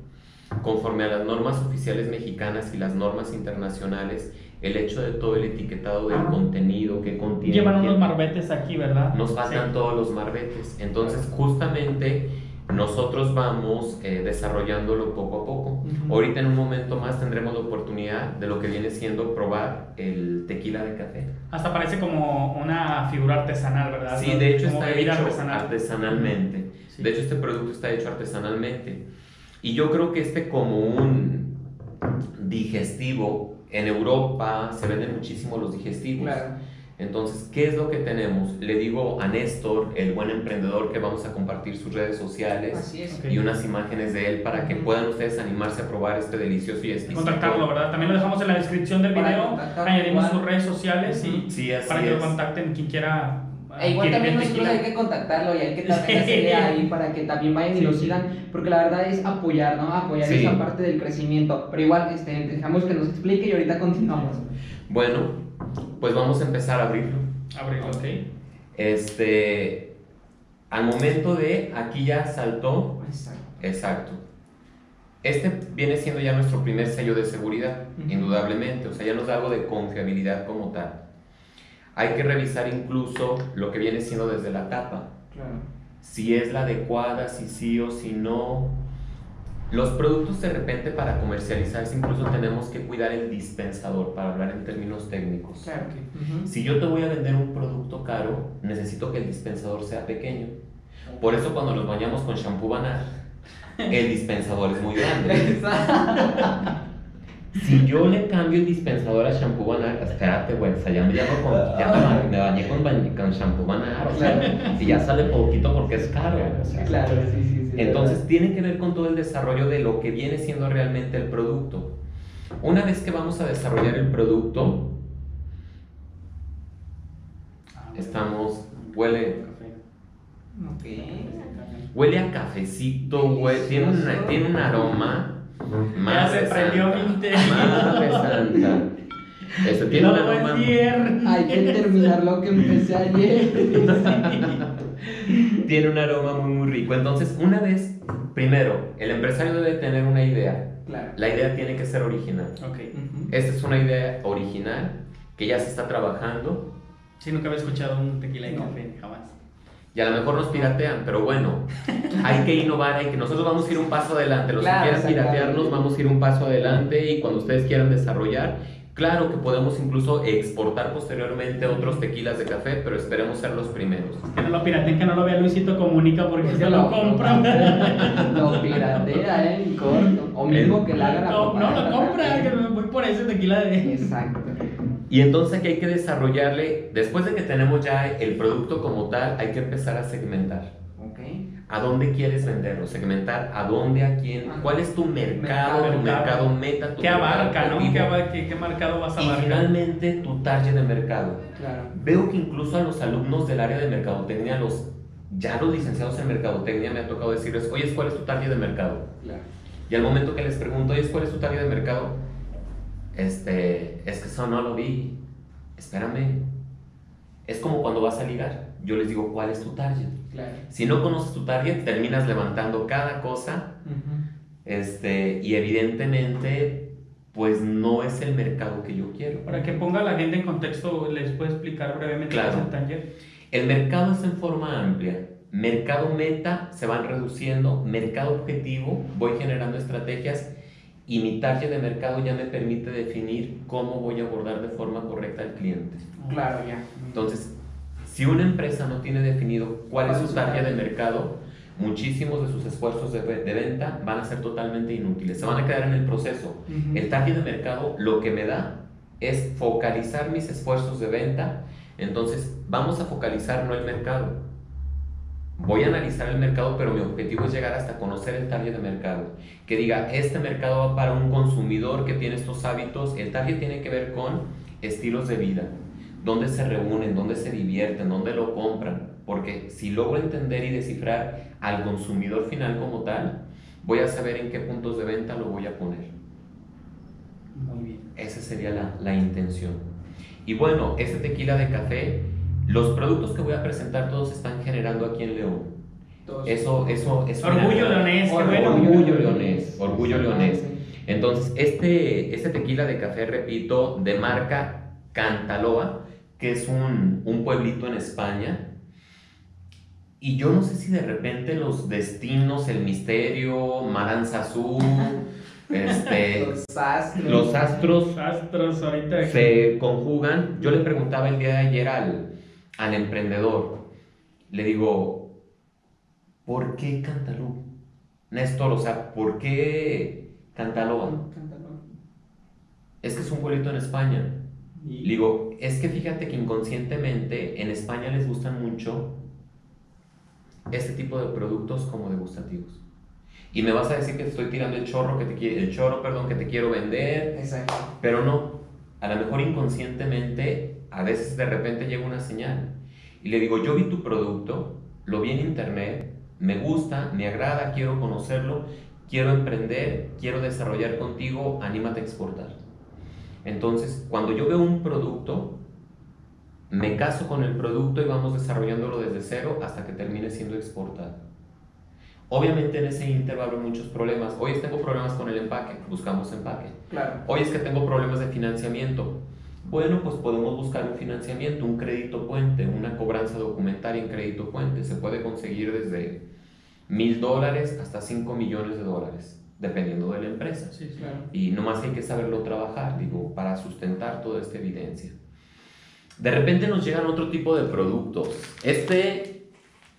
Conforme a las normas oficiales mexicanas y las normas internacionales, el hecho de todo el etiquetado del contenido que contiene. Llevan unos marbetes aquí, ¿verdad? Nos faltan todos los marbetes. Entonces, justamente nosotros vamos eh, desarrollándolo poco a poco. Ahorita en un momento más tendremos la oportunidad de lo que viene siendo probar el tequila de café. Hasta parece como una figura artesanal, ¿verdad? Sí, de hecho está hecho artesanalmente. De hecho este producto está hecho artesanalmente. Y yo creo que este como un digestivo en Europa se venden muchísimo los digestivos. Entonces, ¿qué es lo que tenemos? Le digo a Néstor, el buen emprendedor, que vamos a compartir sus redes sociales y unas imágenes de él para que puedan ustedes animarse a probar este delicioso y exquisito. Contactarlo, ¿verdad? También lo dejamos en la descripción del video. Añadimos sus redes sociales y para que lo contacten quien quiera e igual también nosotros hay que contactarlo y hay que también hacerle ahí para que también vayan y lo sigan, porque la verdad es apoyar, ¿no? Apoyar esa parte del crecimiento. Pero igual, este, dejamos que nos explique y ahorita continuamos. Bueno, pues vamos a empezar a abrirlo. Abrirlo, ok. Este, al momento de, aquí ya saltó. Exacto. Exacto. Este viene siendo ya nuestro primer sello de seguridad, indudablemente. O sea, ya nos da algo de confiabilidad como tal. Hay que revisar incluso lo que viene siendo desde la tapa. Si es la adecuada, si sí o si no. Los productos de repente para comercializarse incluso tenemos que cuidar el dispensador para hablar en términos técnicos. Si yo te voy a vender un producto caro, necesito que el dispensador sea pequeño. Por eso cuando nos bañamos con shampoo banal, el dispensador es muy grande. Si yo le cambio el dispensador a shampoo banar, espérate, güey, o sea, ya con, ya me, me bañé con, con shampoo banar, o sea, y ya sale poquito porque es caro, o sea, Claro, sí, sí, sí. entonces tiene que ver con todo el desarrollo de lo que viene siendo realmente el producto. Una vez que vamos a desarrollar el producto, estamos, huele, Café. Ok. huele a cafecito, güey, tiene, una- tiene un aroma. Ya se prendió mi. Madre santa. Este tiene un No aroma. es viernes. Hay que terminar lo que empecé ayer. Tiene un aroma muy, muy rico. Entonces, una vez, primero, el empresario debe tener una idea. Claro. La idea tiene que ser original. Ok. Ujú. Esta es una idea original que ya se está trabajando Sí, nunca había escuchado un tequila de No. café, jamás. Y a lo mejor nos piratean, pero bueno, hay que innovar, hay que nosotros vamos a ir un paso adelante. Los Claro, que quieran piratearnos, vamos a ir un paso adelante y cuando ustedes quieran desarrollar, claro que podemos incluso exportar posteriormente otros tequilas de café, pero esperemos ser los primeros. Que no lo pirateen, que no lo vea Luisito Comunica porque Pues se lo compra. Lo piratea, ¿eh? En corto. O mismo que le la No, no propaganda. lo compra, que me voy por ese tequila de. Exacto. Y entonces aquí hay que desarrollarle, después de que tenemos ya el producto como tal, hay que empezar a segmentar. Ok. ¿A dónde quieres venderlo? Segmentar a dónde, a quién, Ajá. cuál es tu mercado, Mercado. tu mercado meta, tu ¿Qué abarca, mercado no? objetivo, ¿Qué, qué, mercado vas a y abarcar? finalmente tu target de mercado. Claro. Veo que incluso a los alumnos del área de mercadotecnia, los ya los licenciados en mercadotecnia, me ha tocado decirles, oye, ¿cuál es tu target de mercado? Claro. Y al momento que les pregunto, oye, ¿cuál es tu target de mercado? Este, es que eso no lo vi. Espérame. Es como cuando vas a ligar. Yo les digo, ¿cuál es tu target? Claro. Si no conoces tu target, terminas levantando cada cosa este, y evidentemente, pues no es el mercado que yo quiero. Para que ponga a la gente en contexto, les puedo explicar brevemente Claro. el Tanger. El mercado es en forma amplia. Mercado meta se van reduciendo, mercado objetivo, voy generando estrategias y mi target de mercado ya me permite definir cómo voy a abordar de forma correcta al cliente. Claro, ya. Entonces, si una empresa no tiene definido cuál es su target de mercado, muchísimos de sus esfuerzos de, de venta van a ser totalmente inútiles, se van a quedar en el proceso. El target de mercado lo que me da es focalizar mis esfuerzos de venta. Entonces, vamos a focalizar no el mercado. Voy a analizar el mercado, pero mi objetivo es llegar hasta conocer el target de mercado. Que diga, este mercado va para un consumidor que tiene estos hábitos. El target tiene que ver con estilos de vida. Dónde se reúnen, dónde se divierten, dónde lo compran. Porque si logro entender y descifrar al consumidor final como tal, voy a saber en qué puntos de venta lo voy a poner. Muy bien. Esa sería la, la intención. Y bueno, este tequila de café, los productos que voy a presentar todos están generando aquí en León. Todos. Eso, eso, eso. me Orgullo leonés, qué Orgullo, bueno. Orgullo leonés, orgullo leonés. Sí. Entonces, este, este tequila de café, repito, de marca Cantaloa, que es un, un pueblito en España. Y yo no sé si de repente los destinos, el misterio, Maranzazú, este, Los astros. los astros Astros ahorita. se conjugan. Yo le preguntaba el día de ayer al, al emprendedor, le digo, ¿por qué Cantalú? Néstor, o sea, ¿por qué? Cántalo. Es que es un pueblito en España. Le Y- digo, es que fíjate que inconscientemente en España les gustan mucho este tipo de productos como degustativos. Y me vas a decir que te estoy tirando el chorro que te quiero, el chorro, perdón, que te quiero vender, Exacto. pero no, a lo mejor inconscientemente, a veces de repente llega una señal. Y le digo, yo vi tu producto, lo vi en internet, me gusta, me agrada, quiero conocerlo, quiero emprender, quiero desarrollar contigo, anímate a exportar. Entonces, cuando yo veo un producto, me caso con el producto y vamos desarrollándolo desde cero hasta que termine siendo exportado. Obviamente en ese inter va a haber muchos problemas. Hoy tengo problemas con el empaque, buscamos empaque. Claro. Oye, es que tengo problemas de financiamiento. Bueno, pues podemos buscar un financiamiento, un crédito puente, una cobranza documentaria en crédito puente. Se puede conseguir desde mil dólares hasta 5 millones de dólares, dependiendo de la empresa. Sí, sí. Claro. Y nomás hay que saberlo trabajar, digo, para sustentar toda esta evidencia. De repente nos llegan otro tipo de productos. Este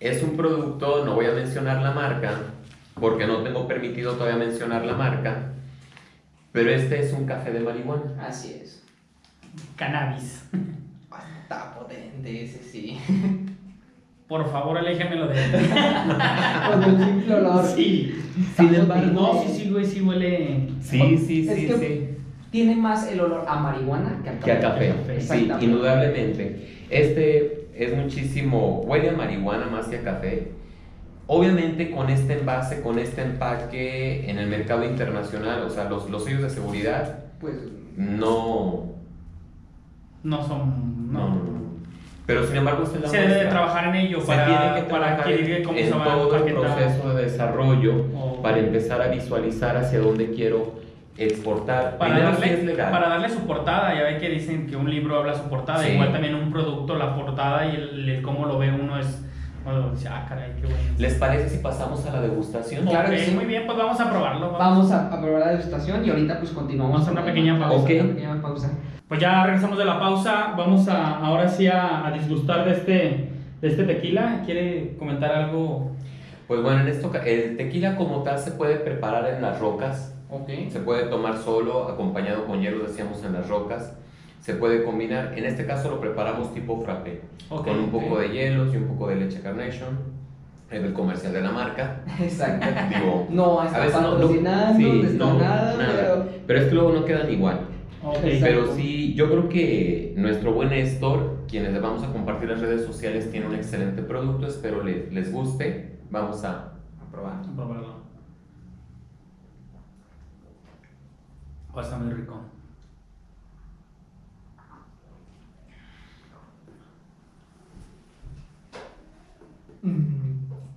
es un producto, no voy a mencionar la marca, porque no tengo permitido todavía mencionar la marca, pero este es un café de marihuana. Así es. Cannabis. Está potente ese, sí. Por favor, aléjamelo de Con el simple olor. Sí. Sin embargo, no, sí, sí, güey, sí huele. Sí, sí, Es sí, que- sí. Tiene más el olor a marihuana que a Que a café, café, sí, exactamente. indudablemente. Este es muchísimo, huele a marihuana más que a café. Obviamente con este envase, con este empaque en el mercado internacional, o sea, los, los sellos de seguridad, Pues no, No son. no. Pero sin embargo, es la Se debe de trabajar en ello Se para, tiene que para adquirir cómo en se va todo el proceso de desarrollo para empezar a visualizar hacia dónde quiero exportar. Para darle, para darle su portada, ya ve que dicen que un libro habla su portada, Sí. igual también un producto, la portada y el, el cómo lo ve uno es, dice, ah, caray, qué bueno. ¿Les parece si pasamos a la degustación? Claro que sí. muy bien, pues vamos a probarlo. vamos a, a probar la degustación y ahorita pues continuamos. Vamos a una pequeña pausa. Ok. Una pequeña pausa. Pues ya regresamos de la pausa, vamos a ahora sí a, a disgustar de este, de este tequila. ¿Quiere comentar algo? Pues bueno, en esto, el tequila como tal se puede preparar en las rocas, Ok. se puede tomar solo, acompañado con hielo, decíamos en las rocas, se puede combinar, en este caso lo preparamos tipo frappé, Ok, con un poco de hielos y un poco de leche Carnation, el comercial de la marca, Exacto. digo, No a está veces no, no- sí, no no, nada, pero. pero es que luego no quedan igual. Ok. Exacto. Pero sí, yo creo que nuestro buen Néstor, quienes le vamos a compartir las redes sociales, tiene un excelente producto, espero les, les guste, vamos a A probar. A probarlo. Está muy rico.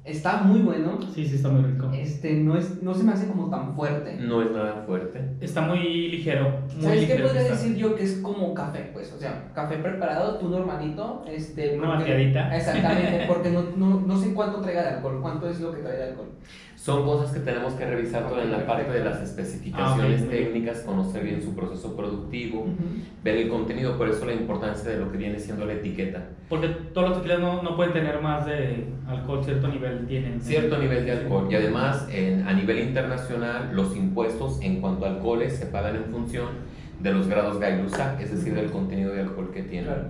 Está muy bueno. Sí, sí, está muy rico. Este, no, es, no se me hace como tan fuerte. No es nada fuerte. Está muy ligero. Muy ¿Sabes qué podría está. decir yo? Que es como café, pues, o sea, café preparado, tú normalito, este... Una porque-. Exactamente, porque no, no, no sé cuánto traiga de alcohol, cuánto es lo que trae de alcohol. Son cosas que tenemos que revisar toda en la parte de las especificaciones Ah, ok, muy bien. técnicas, conocer bien su proceso productivo, ver el contenido, por eso la importancia de lo que viene siendo la etiqueta. Porque todos los tequilas no, no pueden tener más de alcohol, cierto nivel tienen. Cierto nivel de alcohol y además en- a nivel internacional los impuestos en cuanto a alcoholes se pagan en función de los grados Gay-Lussac, es decir, del contenido de alcohol que tiene. Claro.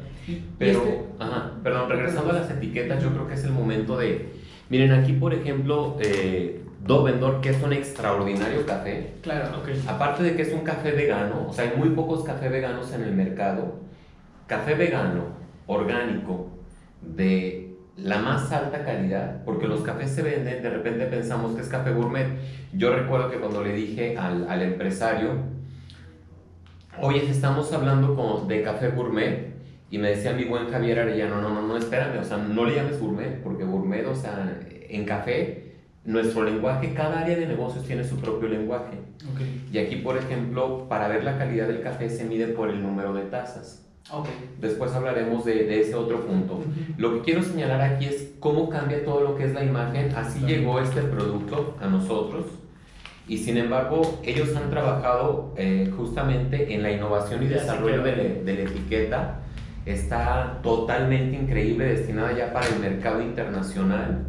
Pero, este- ajá, perdón, regresando a las etiquetas, yo creo que es el momento de... Miren, aquí por ejemplo, eh, Dovendor, que es un extraordinario café, Claro. Ok. aparte de que es un café vegano, o sea, hay muy pocos cafés veganos en el mercado, café vegano, orgánico, de la más alta calidad, porque los cafés se venden, de repente pensamos que es café gourmet. Yo recuerdo que cuando le dije al, al empresario, oye, estamos hablando con- de café gourmet, y me decía mi buen Javier Arellano, no, no, no, espérame, o sea, no le llames gourmet, porque gourmet, o sea, en café, nuestro lenguaje, cada área de negocios tiene su propio lenguaje. Y aquí, por ejemplo, para ver la calidad del café se mide por el número de tazas. Después hablaremos de, de ese otro punto. Lo que quiero señalar aquí es cómo cambia todo lo que es la imagen. Así Claro. llegó este producto a nosotros. Y sin embargo, ellos han trabajado eh, justamente en la innovación y Ya desarrollo de, de la etiqueta. Está totalmente increíble, destinada ya para el mercado internacional.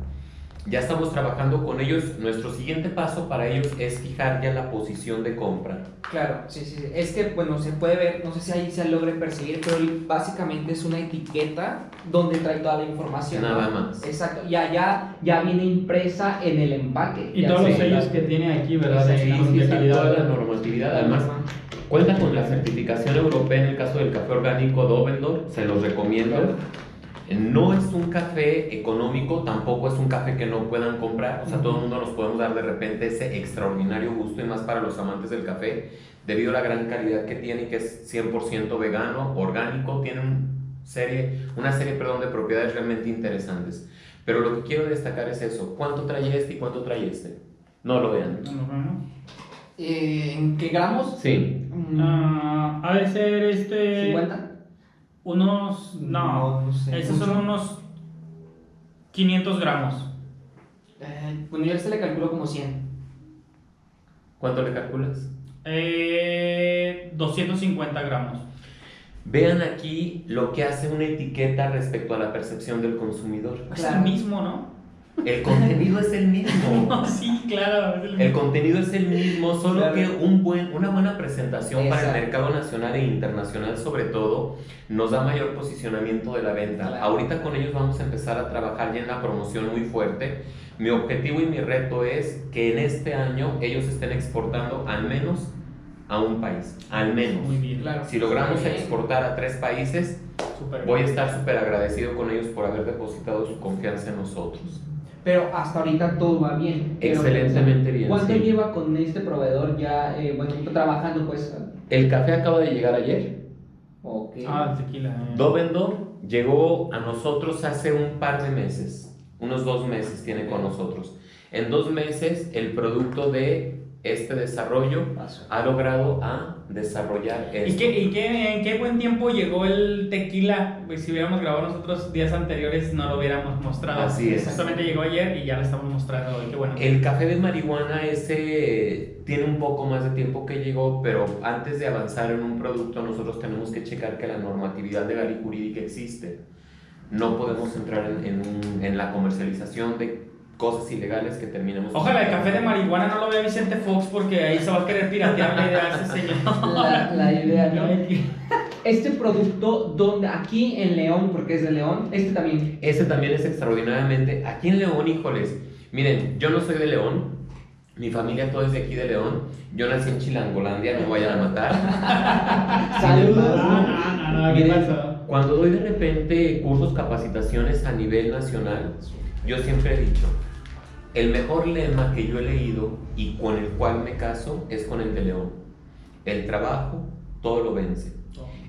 Ya estamos trabajando con ellos. Nuestro siguiente paso para ellos es fijar ya la posición de compra. Claro, sí, sí, sí. Es que, bueno, se puede ver, no sé si ahí se logre percibir, pero básicamente es una etiqueta donde trae toda la información. Nada ¿no? más. Exacto. Ya, ya, ya viene impresa en el empaque. Y todos los se- sellos que tiene aquí, ¿verdad? De, Sí, sí, toda la normatividad. Además, Cuenta con la certificación europea en el caso del café orgánico Dovendor, se los recomiendo. No es un café económico, tampoco es un café que no puedan comprar, o sea, todo el mundo nos podemos dar de repente ese extraordinario gusto y más para los amantes del café, debido a la gran calidad que tiene y que es 100% vegano, orgánico, tiene un serie, una serie perdón, de propiedades realmente interesantes. Pero lo que quiero destacar es eso, ¿cuánto trae este y cuánto trae este? No lo vean. No. Eh, ¿En qué gramos? Sí, Mm, Ah, ha de ser este. ¿50? Unos. No, No, no sé. Estos son ¿Mucho? unos 500 gramos. Eh, bueno, yo a este le calculo como 100. ¿cuánto le calculas? Eh, 250 gramos. Vean aquí lo que hace una etiqueta respecto a la percepción del consumidor. Es Claro. el mismo, ¿no? El contenido es el mismo. No, sí, claro. es el- El contenido es el mismo, solo Claro. que un buen, una buena presentación para Exacto. el mercado nacional e internacional sobre todo nos da mayor posicionamiento de la venta. Claro. Ahorita con ellos vamos a empezar a trabajar ya en la promoción muy fuerte. Mi objetivo y mi reto es que en este año ellos estén exportando al menos a un país, al menos. Muy bien. Claro. Si logramos bien. exportar a tres países, Súper voy a estar súper agradecido con ellos por haber depositado su confianza en nosotros. Pero hasta ahorita todo va bien. Excelentemente bien. ¿Cuánto sí. lleva con este proveedor ya, eh, bueno, trabajando pues? El café acaba de llegar ayer. Ok. Ah, el tequila. eh. Dovendor llegó a nosotros hace un par de meses, unos dos meses tiene con nosotros. En dos meses el producto de este desarrollo ha logrado a desarrollar ¿Y, esto. qué, y qué, en qué buen tiempo llegó el tequila? Pues si hubiéramos grabado nosotros días anteriores no lo hubiéramos mostrado. Así es. Justamente llegó ayer y ya lo estamos mostrando hoy. Qué bueno. El café de marihuana ese tiene un poco más de tiempo que llegó, pero antes de avanzar en un producto nosotros tenemos que checar que la normatividad legal y jurídica existe. No podemos entrar en, en en la comercialización de cosas ilegales que terminemos. Ojalá el café de marihuana no lo vea Vicente Fox porque ahí se va a querer piratear la idea de ese señor. La, la idea, ¿no? Este producto, donde aquí en León, porque es de León, este también. Ese también es extraordinariamente. Aquí en León, híjoles, miren, yo no soy de León, mi familia todo es de aquí de León. Yo nací en Chilangolandia, no me vayan a matar. Saludos. No, no, no, no, ¿qué Miren, pasó? Cuando doy de repente cursos, capacitaciones a nivel nacional, yo siempre he dicho, el mejor lema que yo he leído y con el cual me caso es con el de León. El trabajo todo lo vence.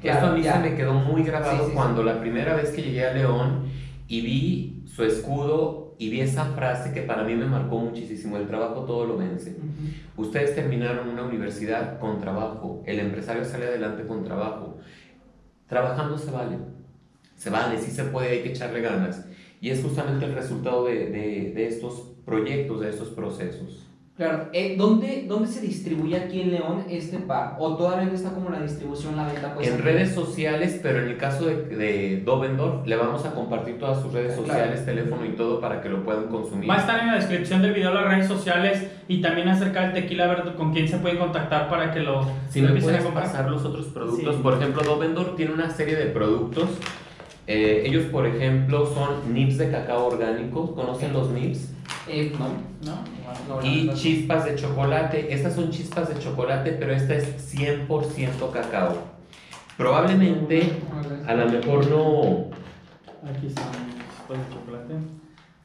Claro, Esto a mí ya. se me quedó muy grabado Sí, sí, sí. cuando la primera vez que llegué a León y vi su escudo y vi esa frase que para mí me marcó muchísimo, el trabajo todo lo vence. Ustedes terminaron una universidad con trabajo, el empresario sale adelante con trabajo. Trabajando se vale, se vale, sí se puede, hay que echarle ganas. Y es justamente el resultado de, de- de estos proyectos, de estos procesos. Claro, eh, ¿dónde, ¿dónde se distribuye aquí en León este par? ¿O todavía no está como la distribución, la venta? Pues, en aquí? redes sociales, pero en el caso de, de Dovendorf, le vamos a compartir todas sus redes Claro. sociales, teléfono y todo para que lo puedan consumir. Va a estar en la descripción del video las redes sociales y también acerca del tequila, a ver con quién se pueden contactar para que lo, Si me empiecen a puedes comprar. pasar los otros productos, Sí. por ejemplo, Dovendor tiene una serie de productos. Eh, ellos, por ejemplo, son nips de cacao orgánico. ¿Conocen los nips? Eh, no. ¿No? Y chispas de chocolate. Estas son chispas de chocolate, pero esta es 100% cacao. Probablemente, a lo mejor no. Aquí están chispas de chocolate.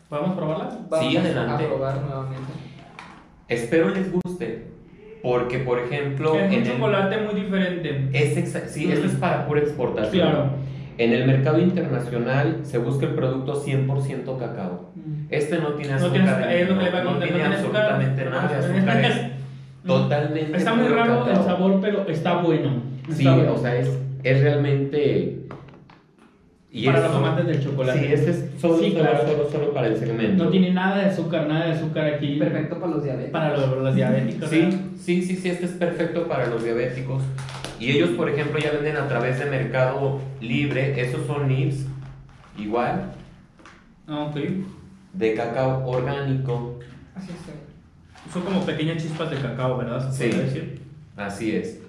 ¿Podemos probarlas? Vamos Sí, adelante. a probar nuevamente. Espero les guste. Porque, por ejemplo, es un en el- chocolate muy diferente. es exa- sí, esto es para pura exportación. Claro. En el mercado internacional se busca el producto 100% cacao. Este no tiene No azúcar. tiene azúcar, es lo que le iba a no no tiene absolutamente nada de azúcar. Es totalmente. Está muy raro el cacao. sabor, pero está bueno. Sí, Está bueno. o sea, es, es realmente. Y Para es- los amantes del chocolate. Sí, este es solo, Sí, solo, claro. solo, solo para el segmento. No tiene nada de azúcar, nada de azúcar aquí. Perfecto para los diabetes. Para los, los diabéticos. Sí, ¿verdad? sí, sí, sí, este es perfecto para los diabéticos. Y ellos, por ejemplo, ya venden a través de Mercado Libre. Esos son nips, igual, Ah, ok. de cacao orgánico. Así es. Son como pequeñas chispas de cacao, ¿verdad? ¿Se Sí. puede decir? Así es.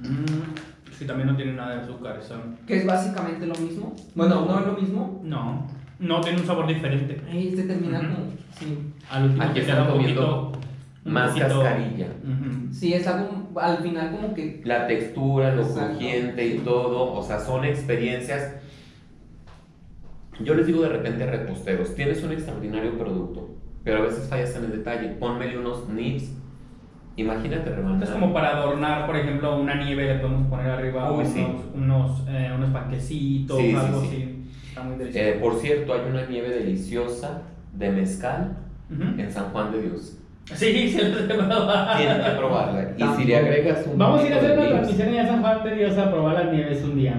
Mm, sí, también no tiene nada de azúcar. Eso. Que es básicamente lo mismo. Bueno, no es lo mismo. No, no tiene un sabor diferente. Ahí este termina como. Sí. Al último Aquí te están queda un comiendo poquito. Más poquito- cascarilla. Ujú. Sí, es algo al final como que. La textura, lo Exacto. crujiente y todo, o sea, son experiencias. Yo les digo de repente a reposteros, tienes un extraordinario producto, pero a veces fallas en el detalle. Pónmele unos nips, imagínate rebanar. Es como para adornar, por ejemplo, una nieve, le podemos poner arriba Uy, unos, sí. unos, eh, unos panquecitos, Sí, algo sí. así. Está muy delicioso. Eh, por cierto, hay una nieve deliciosa de mezcal Ujú. en San Juan de Dios. Sí, sí, lo he probado. Tienen que probarla. Y si le agregas un Vamos a ir a hacer nips, transmisión en San Juan de Dios a probar las nieves un día.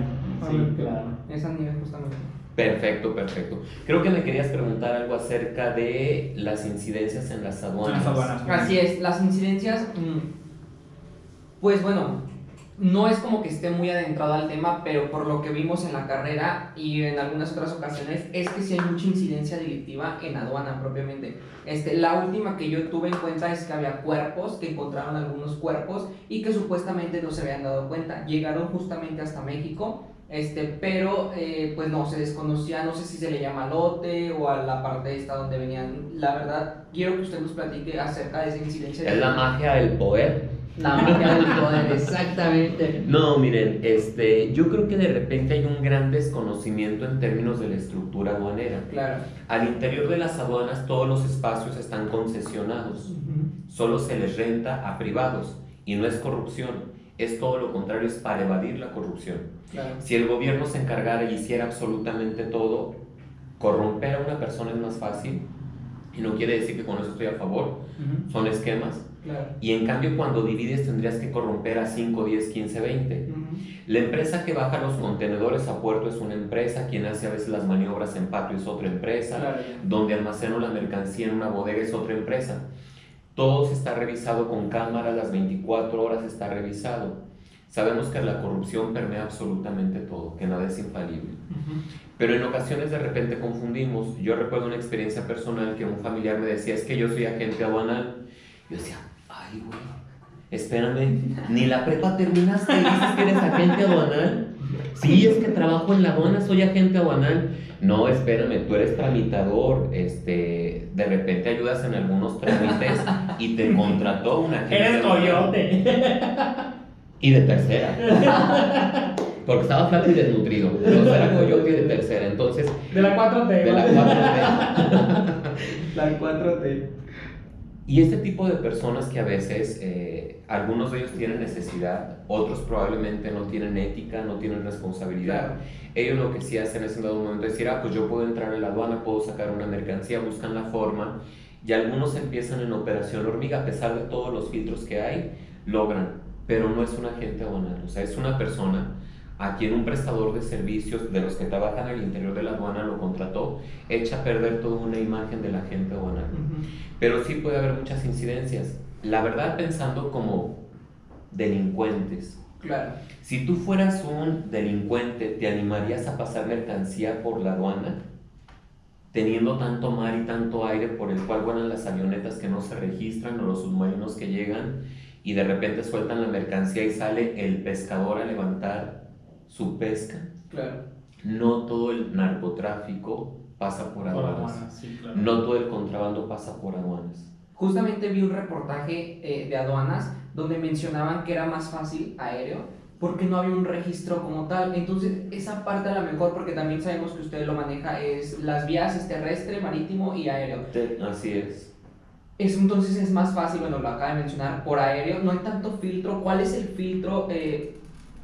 Sí, claro. Esa nieve justamente. Perfecto, perfecto. Creo que me querías preguntar algo acerca de las incidencias en las aduanas. Las aduanas. Así es, las incidencias. mm, Pues bueno, no es como que esté muy adentrado al tema, pero por lo que vimos en la carrera y en algunas otras ocasiones, es que sí hay mucha incidencia delictiva en aduana propiamente. Este, la última que yo tuve en cuenta es que había cuerpos, que encontraron algunos cuerpos y que supuestamente no se habían dado cuenta. Llegaron justamente hasta México, este, pero eh, pues no, se desconocía, no sé si se le llama lote o a la parte esta donde venían. La verdad, quiero que usted nos platique acerca de esa incidencia. Es la magia del poder. Del poder, exactamente. No, miren, este, yo creo que de repente hay un gran desconocimiento en términos de la estructura aduanera. Claro. Al interior de las aduanas todos los espacios están concesionados, solo se les renta a privados y no es corrupción, es todo lo contrario, es para evadir la corrupción. Claro. Si el gobierno se encargara y hiciera absolutamente todo, corromper a una persona es más fácil y no quiere decir que con eso estoy a favor, son esquemas. Claro. Y en cambio cuando divides tendrías que corromper a 5, 10, 15, 20. Ujú. La empresa que baja los contenedores a puerto es una empresa, quien hace a veces las maniobras en patio es otra empresa, Claro, donde almaceno la mercancía en una bodega es otra empresa. Todo se está revisado con cámara, las 24 horas está revisado. Sabemos que la corrupción permea absolutamente todo, que nada es infalible. Ujú. Pero en ocasiones de repente confundimos. Yo recuerdo una experiencia personal que un familiar me decía, es que yo soy agente aduanal. Yo decía, ay, güey, espérame, ni la prepa terminaste y dices que eres agente aduanal. Sí, es que trabajo en la aduana, soy agente aduanal. No, espérame, tú eres tramitador, este, de repente ayudas en algunos trámites y te contrató una agente Eres coyote. Y de tercera. Porque estaba flaco y desnutrido. Entonces era coyote y de tercera. Entonces, De la 4T. de la ¿vale? 4T. La 4T. Y este tipo de personas que a veces, eh, algunos de ellos tienen necesidad, otros probablemente no tienen ética, no tienen responsabilidad. Ellos lo que sí hacen es en dado momento decir, ah, pues yo puedo entrar a la aduana, puedo sacar una mercancía, buscan la forma. Y algunos empiezan en operación hormiga, a pesar de todos los filtros que hay, logran. Pero no es un agente aduanal, o sea, es una persona a quien un prestador de servicios de los que trabajan al interior de la aduana lo contrató, echa a perder toda una imagen del agente aduanal. Ujú. Pero sí puede haber muchas incidencias. La verdad, pensando como delincuentes. Claro. Si tú fueras un delincuente, ¿te animarías a pasar mercancía por la aduana? Teniendo tanto mar y tanto aire por el cual vuelan las avionetas que no se registran o los submarinos que llegan y de repente sueltan la mercancía y sale el pescador a levantar su pesca. Claro. No todo el narcotráfico pasa por Por aduanas. aduanas, sí, claro. No todo el contrabando pasa por aduanas. Justamente vi un reportaje eh, de aduanas donde mencionaban que era más fácil aéreo porque no había un registro como tal. Entonces, esa parte a lo mejor, porque también sabemos que usted lo maneja, es las vías es terrestre, marítimo y aéreo. Así es. Es, entonces es más fácil, bueno, lo acaba de mencionar, por aéreo, no hay tanto filtro. ¿Cuál es el filtro eh,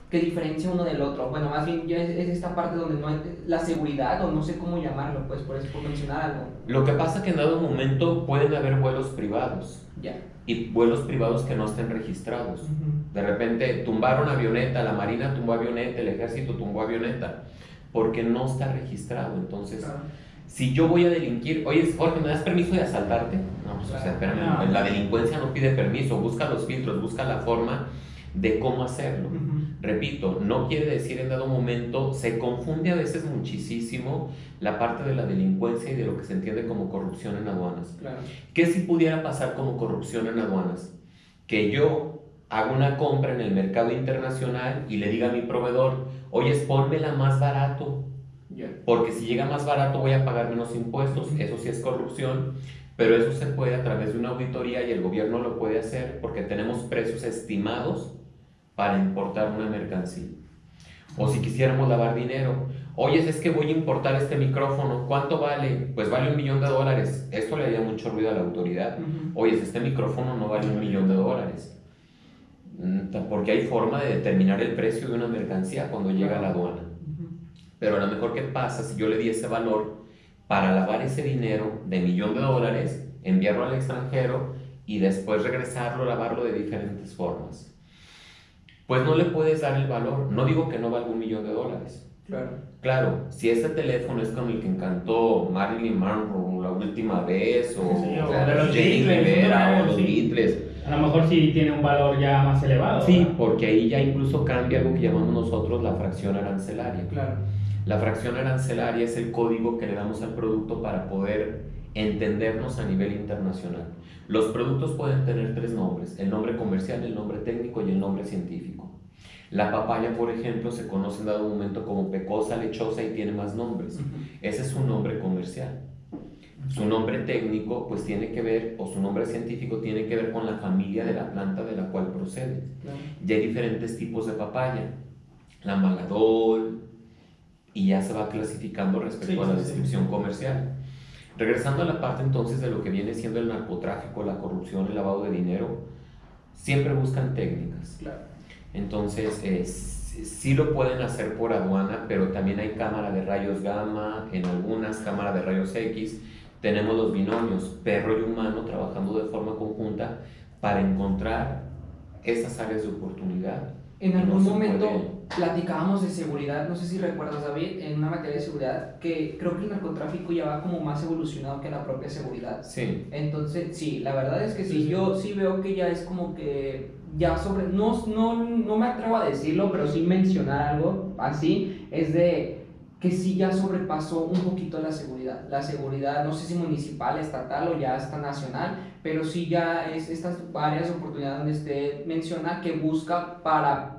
que diferencia uno del otro? Bueno, más bien ya es, es esta parte donde no hay la seguridad, o no sé cómo llamarlo, pues por eso, por mencionar algo. Lo que pasa que en dado momento pueden haber vuelos privados Ya. y vuelos privados que no estén registrados. De repente tumbaron avioneta, la Marina tumbó avioneta, el ejército tumbó avioneta, porque no está registrado. Entonces, Claro. si yo voy a delinquir, oye, Jorge, ¿me das permiso de asaltarte? No, pues, o sea, espérame, No. la delincuencia no pide permiso, busca los filtros, busca la forma de cómo hacerlo. Ujú. Repito, no quiere decir en dado momento, se confunde a veces muchísimo la parte de la delincuencia y de lo que se entiende como corrupción en aduanas. Claro. ¿Qué si pudiera pasar como corrupción en aduanas? Que yo hago una compra en el mercado internacional y le diga a mi proveedor, oye, ponmela más barato, porque si llega más barato voy a pagar menos impuestos, eso sí es corrupción, pero eso se puede a través de una auditoría y el gobierno lo puede hacer porque tenemos precios estimados para importar una mercancía. O si quisiéramos lavar dinero, oye, es que voy a importar este micrófono, ¿cuánto vale? Pues vale un millón de dólares. Esto le haría mucho ruido a la autoridad. Oye, este micrófono no vale un millón de dólares. Mm, Porque hay forma de determinar el precio de una mercancía cuando llega a la aduana. Pero a lo mejor, ¿qué pasa si yo le di ese valor para lavar ese dinero de millón de dólares, enviarlo al extranjero y después regresarlo, lavarlo de diferentes formas? Pues no le puedes dar el valor. No digo que no valga un millón de dólares. Claro. Claro, si ese teléfono es con el que encantó Marilyn Monroe la última vez, o Sí, o de los o los Sí. Beatles, A lo mejor sí tiene un valor ya más elevado. Sí, porque ahí ya incluso cambia algo que llamamos nosotros la fracción arancelaria. Claro. La fracción arancelaria es el código que le damos al producto para poder entendernos a nivel internacional. Los productos pueden tener tres nombres, el nombre comercial, el nombre técnico y el nombre científico. La papaya, por ejemplo, se conoce en dado momento como pecosa, lechosa y tiene más nombres. Ese es su nombre comercial. Su nombre técnico, pues tiene que ver, o su nombre científico tiene que ver con la familia de la planta de la cual procede. Ya hay diferentes tipos de papaya. La maladol, y ya se va clasificando respecto a la descripción comercial. Regresando a la parte entonces de lo que viene siendo el narcotráfico, la corrupción, el lavado de dinero, siempre buscan técnicas. Claro. Entonces, eh, sí lo pueden hacer por aduana, pero también hay cámara de rayos gamma, en algunas cámara de rayos X. Tenemos los binomios perro y humano trabajando de forma conjunta para encontrar esas áreas de oportunidad. En algún momento platicábamos de seguridad, no sé si recuerdas David, en una materia de seguridad, que creo que el narcotráfico ya va como más evolucionado que la propia seguridad. Sí. Entonces, sí, la verdad es que sí, yo sí veo que ya es como que ya sobre, no, no, no me atrevo a decirlo, pero sí mencionar algo así, es de que sí ya sobrepasó un poquito la seguridad. La seguridad, no sé si municipal, estatal o ya hasta nacional, pero sí ya es estas varias oportunidades donde usted menciona que busca para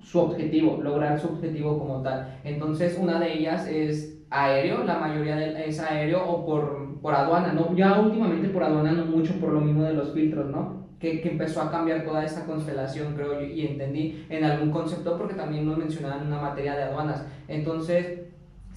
su objetivo, lograr su objetivo como tal. Entonces, una de ellas es aéreo, la mayoría de, es aéreo o por, por aduana, ¿no? Ya últimamente por aduana no mucho por lo mismo de los filtros, ¿no? Que, que, empezó a cambiar toda esta constelación, creo yo, y entendí en algún concepto porque también nos mencionaban una materia de aduanas. Entonces,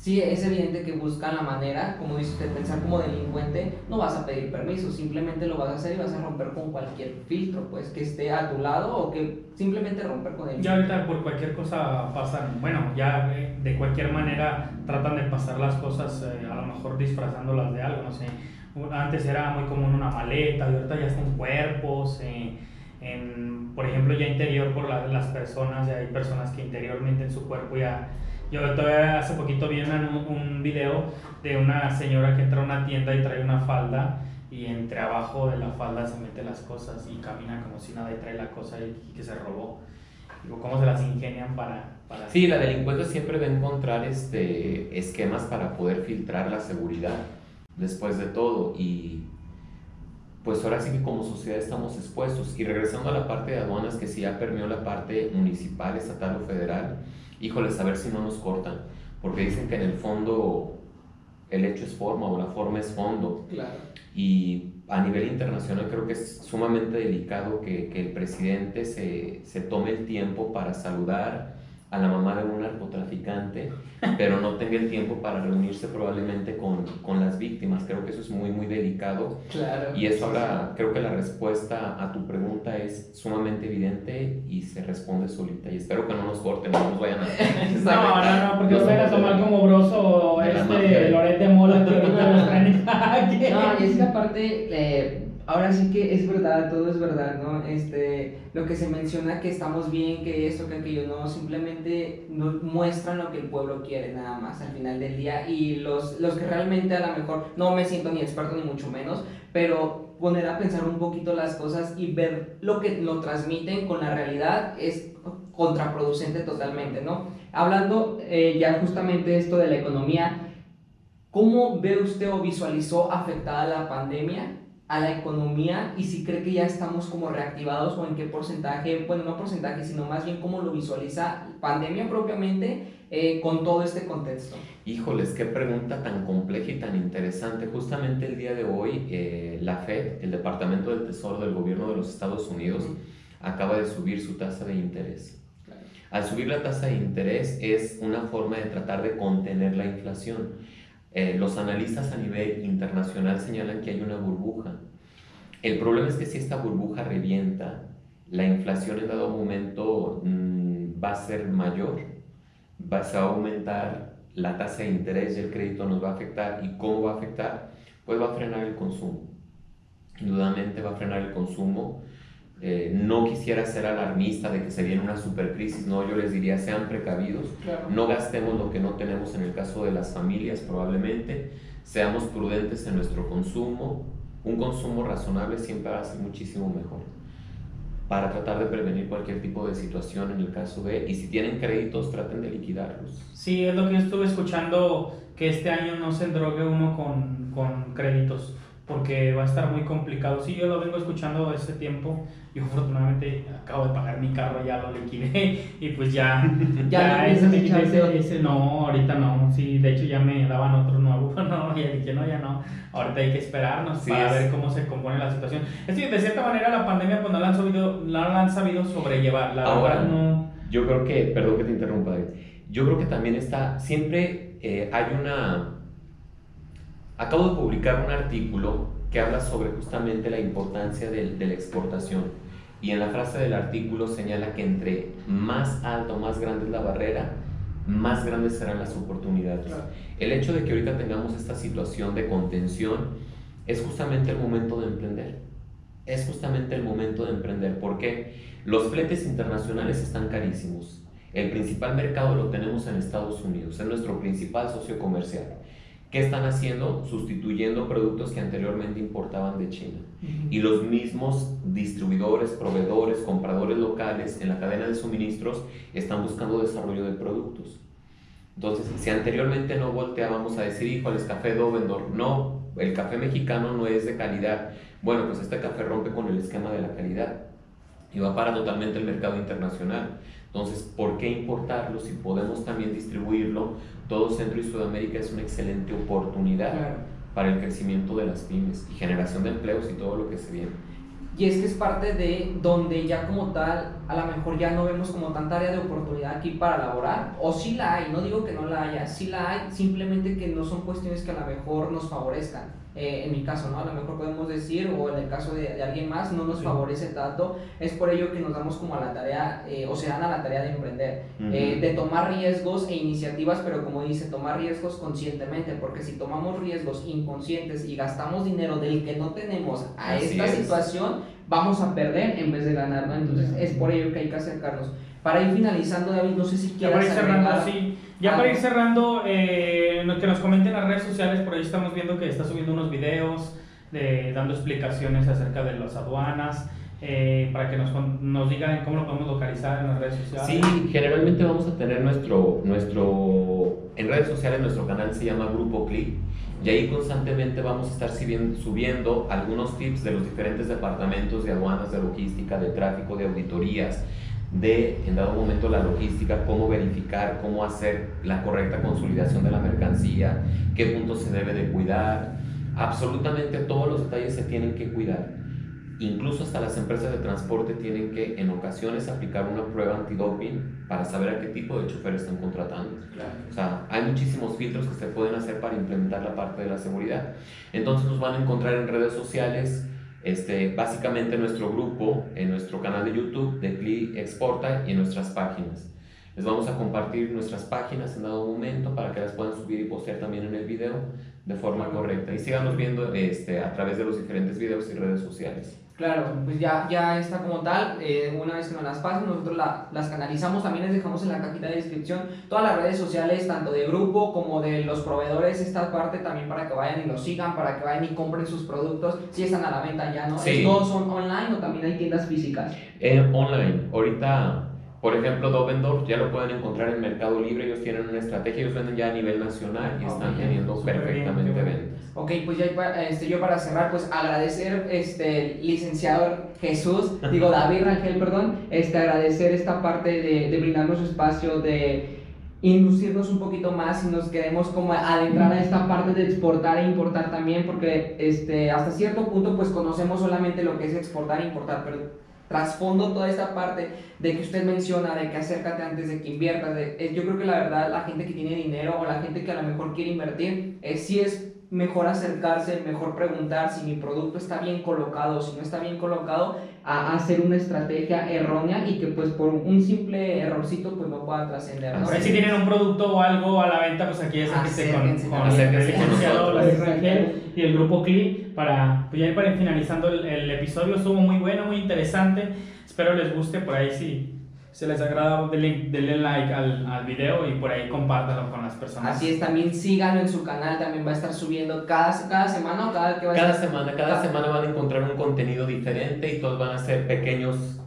Sí, es evidente que buscan la manera, como dice usted, pensar como delincuente, no vas a pedir permiso, simplemente lo vas a hacer y vas a romper con cualquier filtro, pues, que esté a tu lado o que simplemente romper con él. Ya ahorita por cualquier cosa pasan, bueno, ya de cualquier manera tratan de pasar las cosas, eh, a lo mejor disfrazándolas de algo, no sé. Antes era muy común una maleta y ahorita ya están cuerpos. Eh, en, por ejemplo, ya interior por las personas, ya hay personas que interiormente en su cuerpo ya yo todavía hace poquito vi un video de una señora que entra a una tienda y trae una falda y entre abajo de la falda se mete las cosas y camina como si nada y trae la cosa y, que se robó. Digo, ¿cómo se las ingenian para, para...? Sí, la delincuencia siempre va a encontrar este, esquemas para poder filtrar la seguridad después de todo y pues ahora sí que como sociedad estamos expuestos. Y regresando a la parte de aduanas que sí ya permeó la parte municipal, estatal o federal, híjoles, a ver si no nos cortan, porque dicen que en el fondo el hecho es forma o la forma es fondo. Claro. Y a nivel internacional creo que es sumamente delicado que, que el presidente se, se, tome el tiempo para saludar a la mamá de un narcotraficante, pero no tenga el tiempo para reunirse probablemente con, con, las víctimas. Creo que eso es muy, muy delicado. Claro. Y eso ahora, creo que la respuesta a tu pregunta es sumamente evidente y se responde solita. Y espero que no nos corten, no nos vayan a... no, no, no, porque vayan a tomar como broso este Loret de Mola que ahorita nos traen No, y es que aparte... Eh, ahora sí que es verdad, todo es verdad, ¿no? Este, lo que se menciona que estamos bien, que esto, que aquello, no, simplemente nos muestran lo que el pueblo quiere nada más al final del día y los, los que realmente a lo mejor no me siento ni experto ni mucho menos, pero poner a pensar un poquito las cosas y ver lo que lo transmiten con la realidad es contraproducente totalmente, ¿no? Hablando eh, ya justamente esto de la economía, ¿cómo ve usted o visualizó afectada la pandemia a la economía y si cree que ya estamos como reactivados o en qué porcentaje, bueno, no porcentaje, sino más bien cómo lo visualiza pandemia propiamente eh, con todo este contexto. Híjoles, qué pregunta tan compleja y tan interesante. Justamente el día de hoy, eh, la Fed, el Departamento del Tesoro del Gobierno de los Estados Unidos, acaba de subir su tasa de interés. Al subir la tasa de interés es una forma de tratar de contener la inflación. Eh, los analistas a nivel internacional señalan que hay una burbuja. El problema es que si esta burbuja revienta, la inflación en dado momento mm, va a ser mayor, va a aumentar la tasa de interés y el crédito nos va a afectar. ¿Y cómo va a afectar? Pues va a frenar el consumo. Indudablemente va a frenar el consumo eh, no quisiera ser alarmista de que se viene una supercrisis, no, yo les diría sean precavidos, no gastemos lo que no tenemos en el caso de las familias probablemente, seamos prudentes en nuestro consumo, un consumo razonable siempre va a ser muchísimo mejor. para tratar de prevenir cualquier tipo de situación en el caso de, y si tienen créditos, traten de liquidarlos. Sí, es lo que yo estuve escuchando, que este año no se endrogue uno con, con créditos, porque va a estar muy complicado. Sí, yo lo vengo escuchando ese tiempo. Yo afortunadamente acabo de pagar mi carro, ya lo liquidé y pues ya, Ya ya, no ese, ese, ese no, ahorita no. Sí, de hecho ya me daban otro nuevo. No, ya dije, no, ya no. Ahorita hay que esperarnos Sí, para es- ver cómo se compone la situación. Es decir, de cierta manera la pandemia pues no la han sabido, no la han sabido sobrellevar. La Ahora, verdad no. Yo creo que, perdón que te interrumpa, David. Yo creo que también está, siempre eh, hay una... Acabo de publicar un artículo que habla sobre justamente la importancia de, la exportación. Y en la frase del artículo señala que entre más alto, más grande es la barrera, más grandes serán las oportunidades. Claro. El hecho de que ahorita tengamos esta situación de contención es justamente el momento de emprender. Es justamente el momento de emprender. ¿Por qué? Los fletes internacionales están carísimos. El principal mercado lo tenemos en Estados Unidos, es nuestro principal socio comercial. ¿Qué están haciendo? Sustituyendo productos que anteriormente importaban de China. Y los mismos distribuidores, proveedores, compradores locales en la cadena de suministros están buscando desarrollo de productos. Entonces, si anteriormente no volteábamos a decir, híjoles, café Dovendor, no, el café mexicano no es de calidad. Bueno, pues este café rompe con el esquema de la calidad y va para totalmente el mercado internacional. Entonces, ¿por qué importarlo si podemos también distribuirlo? Todo Centro y Sudamérica es una excelente oportunidad Claro. para el crecimiento de las pymes y generación de empleos y todo lo que se viene. Y es que es parte de donde ya como tal, a lo mejor ya no vemos como tanta área de oportunidad aquí para laborar, o sí la hay, no digo que no la haya, sí la hay, simplemente que no son cuestiones que a lo mejor nos favorezcan. Eh, en mi caso, ¿no? A lo mejor podemos decir, o en el caso de, de alguien más, no nos Sí. favorece tanto, es por ello que nos damos como a la tarea, eh, o se dan a la tarea de emprender, Ujú. eh, de tomar riesgos e iniciativas, pero como dice, tomar riesgos conscientemente, porque si tomamos riesgos inconscientes y gastamos dinero del que no tenemos a Así esta es. situación, vamos a perder en vez de ganar, ¿no? Entonces es por ello que hay que acercarnos. Para ir finalizando, David, no sé si cerrando, agregar- sí. Ya para ir cerrando, eh, que nos comenten en las redes sociales, por ahí estamos viendo que está subiendo unos videos de, dando explicaciones acerca de las aduanas, eh, para que nos, nos digan cómo lo podemos localizar en las redes sociales. Sí, generalmente vamos a tener nuestro, nuestro, en redes sociales nuestro canal se llama Grupo Click y ahí constantemente vamos a estar subiendo algunos tips de los diferentes departamentos de aduanas, de logística, de tráfico, de auditorías, de en dado momento la logística, cómo verificar, cómo hacer la correcta consolidación de la mercancía, qué puntos se debe de cuidar. Absolutamente todos los detalles se tienen que cuidar. Incluso hasta las empresas de transporte tienen que en ocasiones aplicar una prueba antidoping para saber a qué tipo de chofer están contratando. O sea, hay muchísimos filtros que se pueden hacer para implementar la parte de la seguridad. Entonces nos van a encontrar en redes sociales, este, básicamente en nuestro grupo, en nuestro canal de YouTube de CLI Exporta y en nuestras páginas. Les vamos a compartir nuestras páginas en dado momento para que las puedan subir y postear también en el video de forma correcta. Y síganos viendo este, a través de los diferentes videos y redes sociales. Claro, pues ya, ya está como tal. eh, una vez que nos las pasen, nosotros la- las canalizamos. También les dejamos en la cajita de descripción todas las redes sociales, tanto de grupo como de los proveedores. Esta parte también para que vayan y los sigan, para que vayan y compren sus productos. Si están a la venta ya, ¿no? Sí. ¿Todos son online o también hay tiendas físicas? Eh, online, ahorita, por ejemplo, Dovendor ya lo pueden encontrar en Mercado Libre. Ellos tienen una estrategia, ellos venden ya a nivel nacional y están Ok, teniendo bien, perfectamente bueno. ventas. Ok, pues ya este, yo para cerrar, pues agradecer, este, licenciado Jesús, digo David Rangel, perdón, este, agradecer esta parte de, de brindarnos espacio, de inducirnos un poquito más y nos queremos como adentrar a esta parte de exportar e importar también, porque este, hasta cierto punto pues conocemos solamente lo que es exportar e importar, pero trasfondo toda esta parte de que usted menciona, de que acércate antes de que inviertas, de- eh, yo creo que la verdad la gente que tiene dinero o la gente que a lo mejor quiere invertir, eh, sí es mejor acercarse, mejor preguntar si mi producto está bien colocado o si no está bien colocado, a hacer una estrategia errónea y que pues por un simple errorcito pues no pueda trascender. ¿no? Si tienen un producto o algo a la venta, pues aquí acérquense con, Acérquense con el Acérquense con licenciado nosotros. David Rangel y el grupo CLI para, pues ya ir para ir finalizando el, el episodio. Estuvo muy bueno, muy interesante. Espero les guste por ahí si se les agrada, denle, denle like al, al video y por ahí compártanlo con las personas. Así es, también síganlo en su canal, también va a estar subiendo cada, cada semana o cada que va a Cada estar- semana, cada semana van a encontrar un contenido diferente y todos van a ser pequeños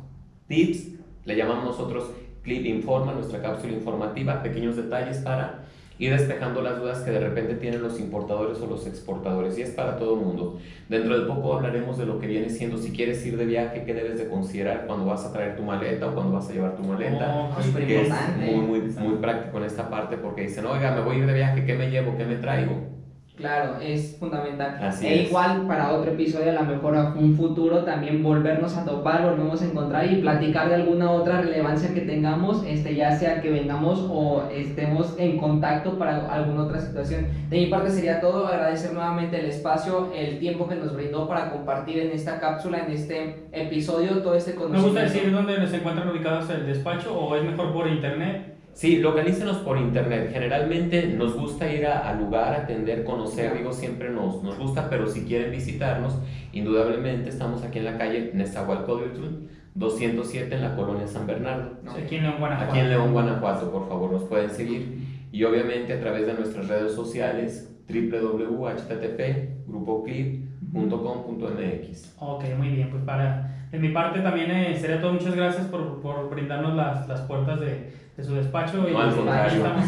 tips, le llamamos nosotros Clip Informa, nuestra cápsula informativa, pequeños detalles para ir despejando las dudas que de repente tienen los importadores o los exportadores y es para todo el mundo. Dentro de poco hablaremos de lo que viene siendo si quieres ir de viaje, qué debes de considerar cuando vas a traer tu maleta o cuando vas a llevar tu maleta. Oh, que es importante. muy, muy, muy práctico en esta parte porque dicen, oiga, me voy a ir de viaje, ¿qué me llevo? ¿Qué me traigo? Claro, es fundamental. Así e es. igual para otro episodio, a lo mejor a un futuro, también volvernos a topar, volvemos a encontrar y platicar de alguna otra relevancia que tengamos, este, ya sea que vengamos o estemos en contacto para alguna otra situación. De mi parte sería todo, agradecer nuevamente el espacio, el tiempo que nos brindó para compartir en esta cápsula, en este episodio, todo este ¿Me conocimiento. gusta decir dónde se encuentran ubicados el despacho o es mejor por internet? Sí, localícenos por internet. Generalmente nos gusta ir a- al lugar, atender, conocer, digo, siempre nos, nos gusta, pero si quieren visitarnos, indudablemente estamos aquí en la calle Nezahualcóyotl 207 en la colonia San Bernardo. No. Aquí en León, Guanajuato. Aquí en León, Guanajuato, por favor, nos pueden seguir. Y obviamente a través de nuestras redes sociales www.http.grupoclip.com.mx. Ok, muy bien. Pues para, de mi parte también eh, sería todo. Muchas gracias por, por brindarnos las, las puertas de, de su despacho. No, al pues, estamos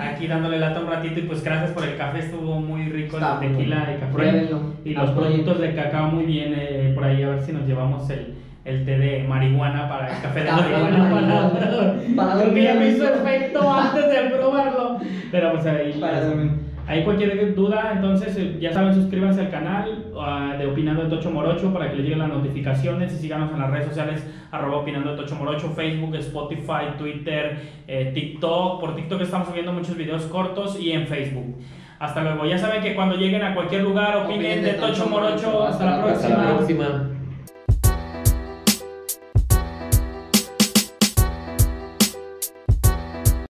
aquí dándole lata un ratito y pues gracias por el café. Estuvo muy rico Está muy tequila bueno. y café. Pruébenlo. Y los productos de cacao muy bien eh, por ahí. A ver si nos llevamos el, el té de marihuana para el café de marihuana. marihuana. Para, Para porque ya me dormir. hizo efecto antes de probarlo. Pero pues ahí. Para dormir. Ahí cualquier duda, entonces eh, ya saben, suscríbanse al canal ah, de Opinando de Tocho Morocho para que les lleguen las notificaciones y síganos en las redes sociales arroba Opinando de Tocho Morocho, Facebook, Spotify, Twitter, eh, TikTok. Por TikTok estamos subiendo muchos videos cortos y en Facebook. Hasta luego. Ya saben que cuando lleguen a cualquier lugar opinen de Tocho Morocho. Hasta la Hasta la próxima. Hasta la próxima.